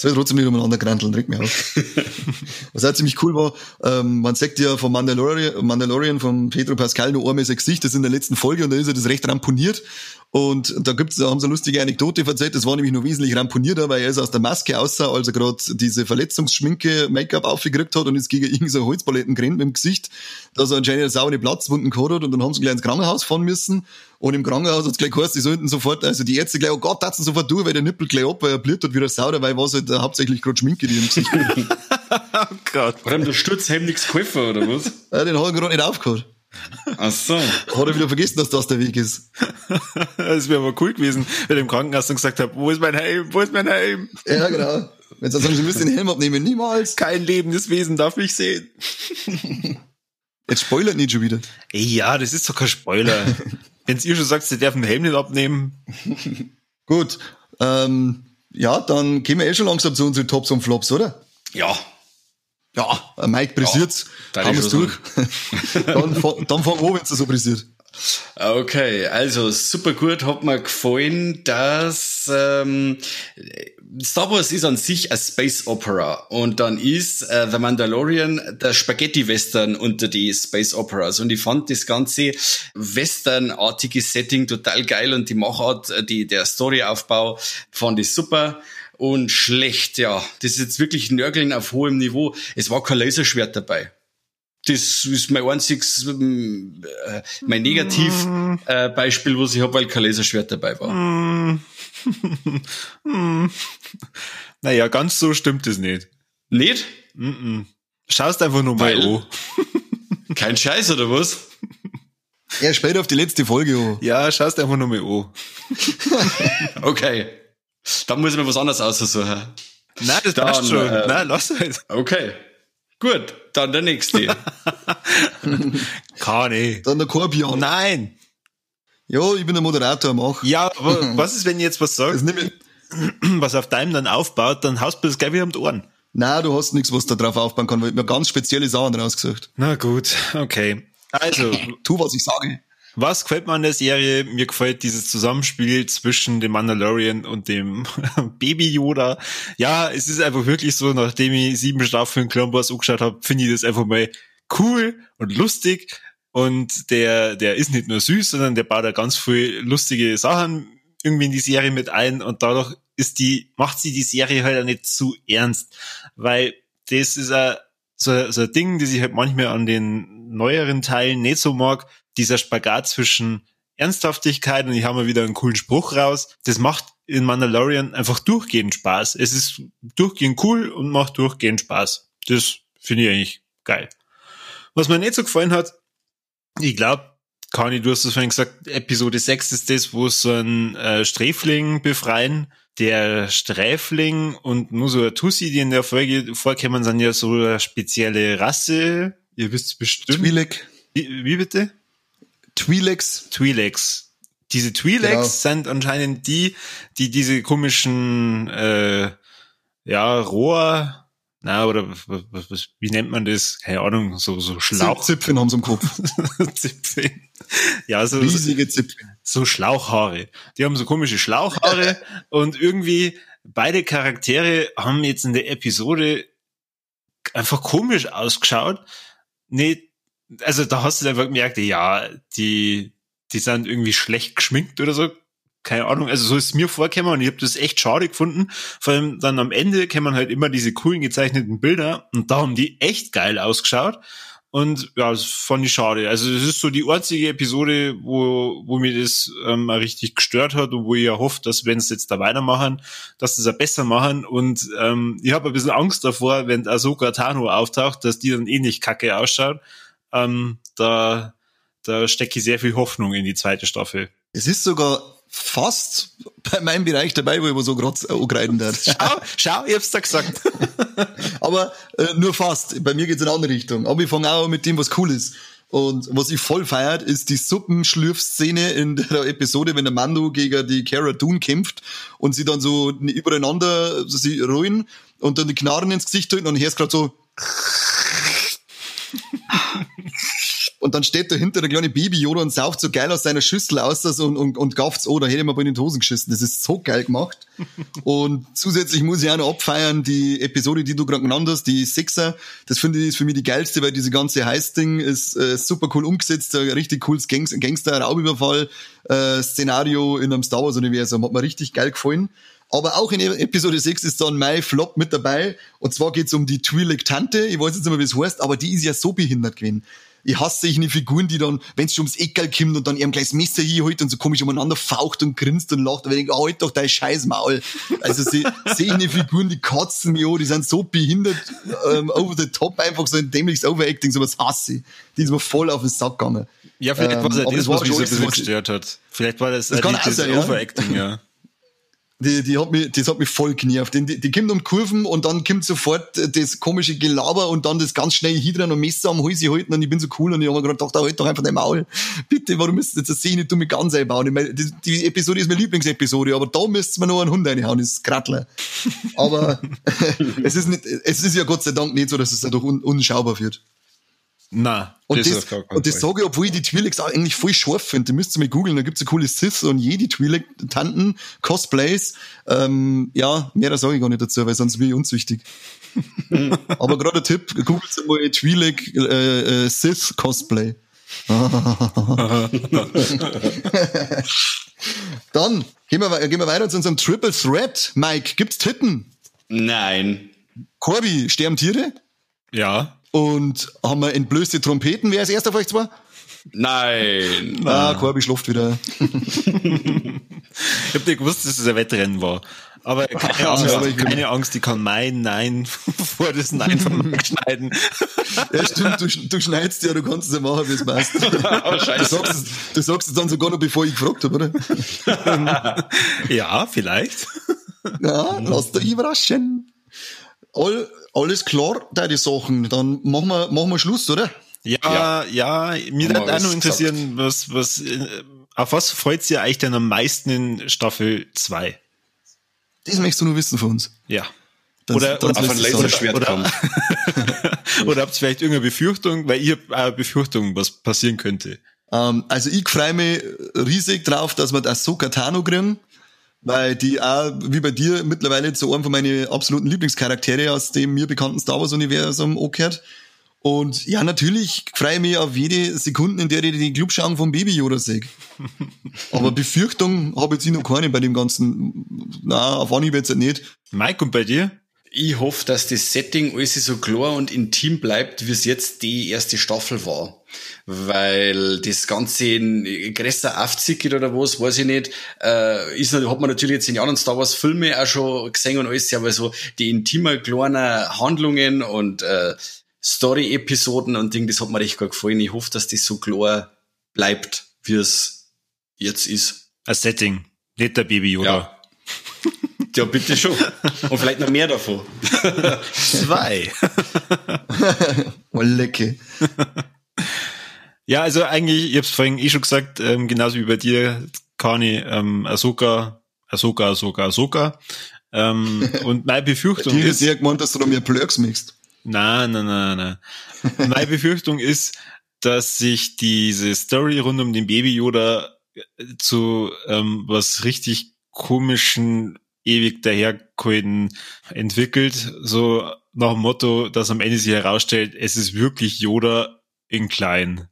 soll trotzdem nicht umeinander granteln, regt mich auf. Was auch ziemlich cool war, ähm, man sagt ja vom Mandalorian, Mandalorian von Pedro Pascal nur einmal sein Gesicht, das ist in der letzten Folge und da ist er das recht ramponiert und da gibt's, da haben sie eine lustige Anekdote erzählt, das war nämlich nur wesentlich ramponierter, weil er ist aus der Maske aussah, als er gerade diese Verletzungsschminke, Make-up aufgekriegt hat und ist gegen irgendeine so Holzpaletten gerannt mit dem Gesicht, dass er anscheinend saure Platzwunden gehabt hat und dann haben sie gleich ins Krankenhaus fahren müssen und im Krankenhaus hat's gleich geheißen, die sollten sofort, also die Ärzte gleich, oh Gott, tatzen sofort durch, weil der Nippel gleich ab, weil er blüht hat wie der Sau, dabei war es halt hauptsächlich gerade Schminke, die im Gesicht Oh Gott. War ihm der Sturzhelm nichts geholfen, oder was? Ja, den hat er gerade nicht aufgehört. Ach so. Hat er wieder vergessen, dass das der Weg ist. das wäre aber cool gewesen, wenn ich im Krankenhaus dann gesagt habe, wo ist mein Helm, wo ist mein Helm? Ja, genau. Wenn sie sagen, sie müssen den Helm abnehmen, niemals. Kein lebendes Wesen darf mich sehen. Jetzt spoilert nicht schon wieder. Ja, das ist doch kein Spoiler. Wenn ihr schon sagt, sie dürfen den Helm nicht abnehmen. Gut. Ähm, ja, dann gehen wir eh schon langsam zu unseren Tops und Flops, oder? Ja. Ja, Mike brisiert's. Ja, haben wir's durch. dann, dann fang an, wenn's so brisiert. Okay, also super gut, hat mir gefallen, dass ähm, Star Wars ist an sich ein Space Opera und dann ist äh, The Mandalorian der Spaghetti-Western unter die Space Operas und ich fand das ganze Western-artige Setting total geil und die Machart, äh, die, der Storyaufbau fand ich super und schlecht, ja. Das ist jetzt wirklich Nörgeln auf hohem Niveau. Es war kein Laserschwert dabei. Das ist mein einziges, ähm, äh, mein Negativ-Beispiel, äh, was ich habe, weil kein Laserschwert dabei war. naja, ganz so stimmt es nicht. Nicht? Mm -mm. Schaust einfach nur mal an. Kein Scheiß, oder was? Er später auf die letzte Folge an. Ja, schaust einfach nur mal an. okay. Dann muss ich mir was anderes aussuchen. Nein, das dann, passt schon. Äh, Nein, lass es. Okay. Gut, dann der nächste. Kann ich. Dann der Korbion. Nein. Ja, ich bin der Moderator, mach. Ja, aber was ist, wenn ich jetzt was sage, was auf deinem dann aufbaut, dann haust du das gleich wieder um die Ohren. Nein, du hast nichts, was da drauf aufbauen kann, weil ich mir ganz spezielle Sachen rausgesucht. Na gut, okay. Also. tu, was ich sage. Was gefällt mir an der Serie? Mir gefällt dieses Zusammenspiel zwischen dem Mandalorian und dem Baby Yoda. Ja, es ist einfach wirklich so, nachdem ich sieben Staffeln Clone Wars angeschaut habe, finde ich das einfach mal cool und lustig. Und der, der ist nicht nur süß, sondern der baut da ganz viel lustige Sachen irgendwie in die Serie mit ein und dadurch ist die, macht sie die Serie halt auch nicht zu ernst. Weil das ist ein, so, so ein Ding, das ich halt manchmal an den neueren Teilen nicht so mag, dieser Spagat zwischen Ernsthaftigkeit und ich habe mal wieder einen coolen Spruch raus. Das macht in Mandalorian einfach durchgehend Spaß. Es ist durchgehend cool und macht durchgehend Spaß. Das finde ich eigentlich geil. Was mir nicht so gefallen hat, ich glaube, Kani, du hast es vorhin gesagt, Episode 6 ist das, wo so ein äh, Sträfling befreien. Der Sträfling und nur so ein Tussi, die in der Folge vorkommen, sind ja so eine spezielle Rasse. Ihr wisst bestimmt. Twi'lek. Wie, wie bitte? Twi'leks. Twi'leks. Diese Twi'leks genau. sind anscheinend die, die diese komischen, äh, ja, Rohr, na, oder was, was, wie nennt man das? Keine Ahnung, so, so Schlauch. Zipfen haben sie im Kopf. Zipfen. Ja, so. Riesige Zipfen. So Schlauchhaare. Die haben so komische Schlauchhaare und irgendwie beide Charaktere haben jetzt in der Episode einfach komisch ausgeschaut. Nicht also da hast du einfach gemerkt, ja, die, die sind irgendwie schlecht geschminkt oder so. keine Ahnung, also so ist es mir vorgekommen und ich habe das echt schade gefunden. Vor allem dann am Ende kämen halt immer diese coolen gezeichneten Bilder und da haben die echt geil ausgeschaut. Und ja, das fand ich schade. Also das ist so die einzige Episode, wo, wo mir das ähm, richtig gestört hat und wo ich ja hoffe, dass wenn sie jetzt da weitermachen, dass es auch besser machen. Und ähm, ich habe ein bisschen Angst davor, wenn Ahsoka Tano auftaucht, dass die dann eh nicht kacke ausschaut. Ähm, da da stecke ich sehr viel Hoffnung in die zweite Staffel. Es ist sogar fast bei meinem Bereich dabei, wo ich so gerade angreifen darf. Schau, schau, ich hab's da gesagt. Aber äh, nur fast. Bei mir geht's in eine andere Richtung. Aber ich fange auch mit dem, was cool ist. Und was ich voll feiert, ist die Suppenschlürfszene in der Episode, wenn der Mando gegen die Cara Dune kämpft und sie dann so übereinander sie rollen und dann die Knarren ins Gesicht drücken und hörst gerade so und dann steht dahinter der kleine Baby Yoda und sauft so geil aus seiner Schüssel aus das und, und, und gafft's, oh, da hätte ich mal bei den Hosen geschissen. Das ist so geil gemacht. und zusätzlich muss ich auch noch abfeiern, die Episode, die du gerade genannt hast, die Sixer, das finde ich ist für mich die geilste, weil diese ganze Heiß-Ding ist äh, super cool umgesetzt, ein richtig cooles Gangs Gangster-Raubüberfall, äh, Szenario in einem Star Wars-Universum. Hat mir richtig geil gefallen. Aber auch in Episode 6 ist dann mein Flop mit dabei. Und zwar geht's um die Twi'lek-Tante. Ich weiß jetzt nicht mehr, wie es heißt, aber die ist ja so behindert gewesen ich hasse ich eine Figuren, die dann, wenn sie ums Eckerl kommt und dann ihrem kleines Messer hier holt und so komisch umeinander faucht und grinst und lacht, aber ich denke, halt doch dein Scheißmaul. Also sehe ich eine Figuren, die kotzen mich an, die sind so behindert, ähm, over the top, einfach so ein dämliches Overacting, sowas hasse ich. Die ist mir voll auf den Sack gegangen. Ja, vielleicht ähm, war es das, was mich so ein bisschen gestört hat. Vielleicht war das, das, das, das Overacting, ja die, die hat mich, das hat mich voll genervt. Die, die, kommt um Kurven und dann kommt sofort das komische Gelaber und dann das ganz schnell Hydran und Messer am Hals halten und ich bin so cool und ich habe mir gerade gedacht, halt doch einfach dein Maul. Bitte, warum müsst ihr jetzt eine Szene du mich ganz einbauen? Ich meine, die, die Episode ist meine Lieblingsepisode, aber da müsst ihr mir noch einen Hund reinhauen, das ist Krattler. Aber es ist nicht, es ist ja Gott sei Dank nicht so, dass es dadurch un, unschaubar wird. Na, und das, das und das sage ich, obwohl ich die Twi'leks auch eigentlich voll scharf finde. Die müsst ihr mal googeln, da gibt's ein cooles Sith und jede Twi'lek-Tanten, Cosplays. Ähm, ja, mehr sage ich gar nicht dazu, weil sonst bin ich unzüchtig. Aber gerade ein Tipp, googelt mal Twi'lek äh, äh, Sith Cosplay. Dann gehen wir, gehen wir weiter zu unserem Triple Threat. Mike, gibt's Titten? Nein. Corby, sterben Tiere? Ja. Und haben wir entblößte Trompeten? Wer ist erster von euch zwei? Nein. Ah, Corby schluft wieder. ich hab nicht gewusst, dass es ein Wettrennen war. Aber keine Angst, aber keine Angst, ich kann mein Nein vor das Nein von schneiden. Ja, stimmt, du, du schneidest ja, du kannst es ja machen, wie es passt. Du, sagst es, du sagst es dann sogar noch, bevor ich gefragt habe, oder? ja, vielleicht. Ja, lass dich überraschen. All, alles klar, deine Sachen. Dann machen wir, machen wir Schluss, oder? Ja, ja, ja mir würde auch noch interessieren, was, was, äh, auf was freut sich eigentlich denn am meisten in Staffel 2? Das möchtest du nur wissen von uns. Ja. Dann, oder, dann oder auf ein Laserschwert oder, kommt. oder habt ihr vielleicht irgendeine Befürchtung, weil ich habe eine Befürchtung, was passieren könnte. Um, ähm, also ich freue mich riesig drauf, dass wir das Ahsoka Tano kriegen weil die auch, wie bei dir, mittlerweile zu einem von meinen absoluten Lieblingscharaktere aus dem mir bekannten Star Wars-Universum angehört. Und ja, natürlich freue ich mich auf jede Sekunde, in der ich die Clubschauen vom Baby Yoda sehe. Aber Befürchtung habe ich jetzt noch keine bei dem Ganzen. Na, auf Anhieb jetzt nicht. Mike, und bei dir? Ich hoffe, dass das Setting alles so klar und intim bleibt, wie es jetzt die erste Staffel war. Weil das Ganze in größer aufzickert oder was, weiß ich nicht, äh, ist, hat man natürlich jetzt in den anderen Star Wars Filme auch schon gesehen und alles, aber so die intimer kleinen Handlungen und äh, Story-Episoden und Ding, das hat mir recht gut gefallen. Ich hoffe, dass das so klar bleibt, wie es jetzt ist. Ein Setting, nicht der Baby, oder? Ja. Ja, bitte schon. Und vielleicht noch mehr davon. Zwei. oh, lecke. Ja, also eigentlich, ich hab's vorhin eh schon gesagt, ähm, genauso wie bei dir, Kani, ähm, Ahsoka, Ahsoka, Ahsoka, Ahsoka. Ähm, und meine Befürchtung ist... ist... sehr gemeint, dass du da mehr Blurks mixt. Nein, nein, nein, nein. meine Befürchtung ist, dass sich diese Story rund um den Baby Yoda zu ähm, was richtig komischen ewig dahergehalten entwickelt, so nach dem Motto, dass am Ende sich herausstellt, es ist wirklich Yoda in klein.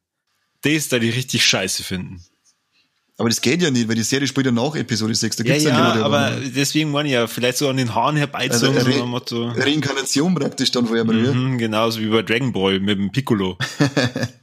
Das da die richtig scheiße finden. Aber das geht ja nicht, weil die Serie spielt ja nach Episode 6. Da Ja, gibt's ja, keinen Yoda aber mehr. deswegen meine ich ja, vielleicht so an den Haaren herbeizogen, Also, so Re- Motto. Reinkarnation praktisch dann vorher mhm. Genauso wie bei Dragon Ball mit dem Piccolo.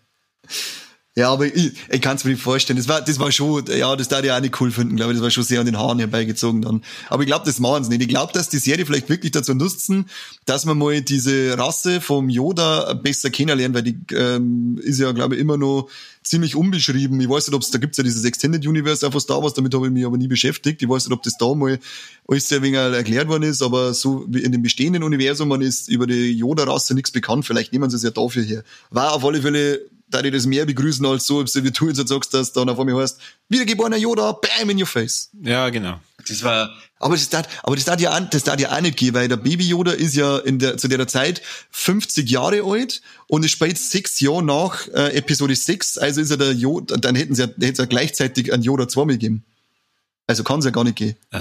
Ja, aber ich, ich kann es mir nicht vorstellen. Das war, das war schon, ja, das darf ich auch nicht cool finden, glaube ich. Das war schon sehr an den Haaren herbeigezogen dann. Aber ich glaube, das machen sie nicht. Ich glaube, dass die Serie vielleicht wirklich dazu nutzen, dass man mal diese Rasse vom Yoda besser kennenlernen, weil die ähm, ist ja, glaube ich, immer noch ziemlich unbeschrieben. Ich weiß nicht, ob es, da gibt's ja dieses Extended Universe auch von Star Wars, damit habe ich mich aber nie beschäftigt. Ich weiß nicht, ob das da mal alles sehr wenig erklärt worden ist, aber so wie in dem bestehenden Universum man ist über die Yoda-Rasse nichts bekannt. Vielleicht nehmen sie es ja dafür her. War auf alle Fälle da ich das mehr begrüßen als so, wie du jetzt sagst, dass dann auf einmal heißt, wiedergeborener Yoda, bam in your face. Ja, genau. Das war, Aber das darf, aber das darf ja, auch- das darf ja auch nicht gehen, weil der Baby Yoda ist ja in der, zu der Zeit 50 Jahre alt und es spielt sechs Jahre nach äh, Episode 6, also ist er der Yoda, dann hätten sie ja, hätten sie ja gleichzeitig einen Yoda zweimal gegeben. Also kann es ja gar nicht gehen. Äh,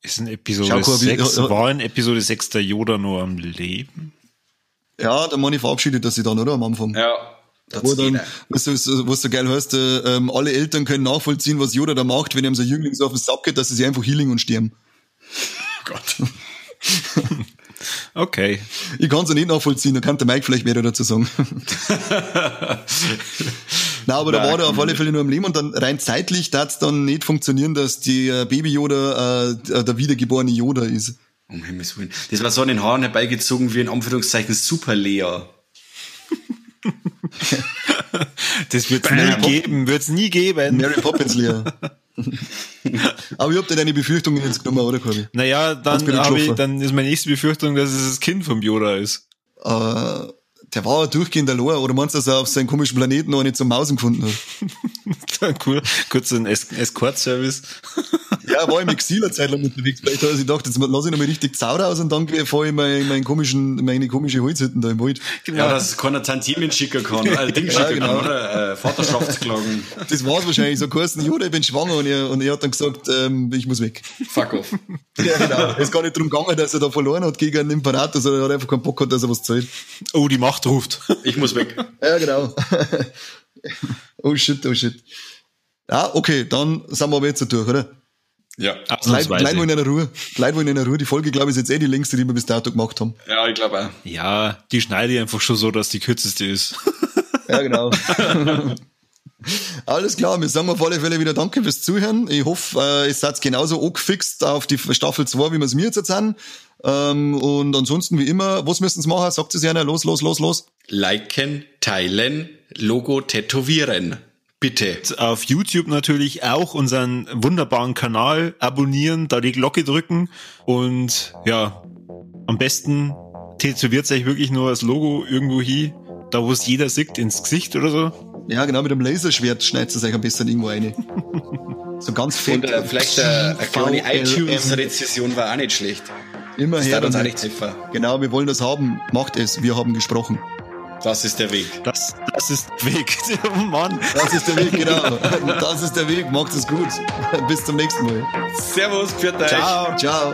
ist in Episode Schau, Corby, 6, ja, ja. war in Episode 6 der Yoda nur am Leben? Ja, der Mann verabschiedet das sich dann, oder? Am Anfang. ja, das Wo dann, was so, so, was so geil heißt, äh, ähm, alle Eltern können nachvollziehen, was Yoda da macht, wenn ihm so ein Jüngling so auf den Sack geht, dass sie sich einfach healing und sterben. Gott. Okay. Ich kann es ja nicht nachvollziehen, da kann der Mike vielleicht mehr dazu sagen. Na, aber da war er auf alle Fälle nur am Leben und dann rein zeitlich darf es dann nicht funktionieren, dass die äh, Baby Yoda äh, der wiedergeborene Yoda ist. Um Himmels Willen. Das war so an den Haaren herbeigezogen wie in Anführungszeichen Super Lea. Das wird's Bam. nie geben, wird's nie geben. Mary Poppins Lehr. aber ich hab da deine Befürchtungen jetzt genommen, oder Corby? Naja, dann, ich, dann ist meine nächste Befürchtung, dass es das Kind vom Yoda ist. Äh, der war durchgehend allein, oder meinst du, dass er auf seinem komischen Planeten noch nicht zum Mausen gefunden hat? cool. Kurz ein Es- Escort-Service. Ja, war im Exil eine Zeit lang unterwegs. Vielleicht hat er sich gedacht, jetzt lass ich noch mal richtig Zau raus und dann fahre ich in mein, mein komischen, meine komische Holzhütten da im Wald. Ja, dass es keiner Tantiemen schicken kann, äh, Ding schicken genau. kann, oder? Äh, Vaterschaftsklagen. Das war's wahrscheinlich. So geheißen, Jude, ich bin schwanger und er, und er hat dann gesagt, ähm, ich muss weg. Fuck off. Ja, genau. Es ist gar nicht darum gegangen, dass er da verloren hat gegen einen Imperator, sondern er hat einfach keinen Bock gehabt, dass er was zahlt. Oh, die Macht ruft. Ich muss weg. Ja, genau. oh shit, oh shit. Ja, okay, dann sind wir aber jetzt so durch, oder? Ja. Leute, Leute Ausnahmsweise. wollen in der Ruhe. Leute wollen in der Ruhe. Die Folge, glaube ich, ist jetzt eh die längste, die wir bis dato gemacht haben. Ja, ich glaube auch. Ja, die schneide ich einfach schon so, dass die kürzeste ist. Ja, genau. Alles klar, wir sagen auf alle Fälle wieder Danke fürs Zuhören. Ich hoffe, äh, ihr seid genauso angefixt auf die Staffel 2, wie wir es mir jetzt sind. Ähm, und ansonsten, wie immer, was müssen Sie machen? Sagt es einer, los, los, los, los. Liken, teilen, Logo tätowieren. Bitte. Auf YouTube natürlich auch unseren wunderbaren Kanal abonnieren, da die Glocke drücken und ja, am besten tätowiert euch wirklich nur das Logo irgendwo hin, da wo es jeder sieht, ins Gesicht oder so. Ja, genau, mit dem Laserschwert schneidet es euch am besten irgendwo rein. So ganz fett. Und äh, vielleicht äh, eine kleine iTunes-Rezession war auch nicht schlecht. Immer Das her hat uns auch damit. nicht helfen. Genau, wir wollen das haben. Macht es. Wir haben gesprochen. Das ist der Weg. Das, das ist der Weg. Oh Mann. Das ist der Weg, genau. Das ist der Weg. Macht es gut. Bis zum nächsten Mal. Servus, für. Ciao. Ciao.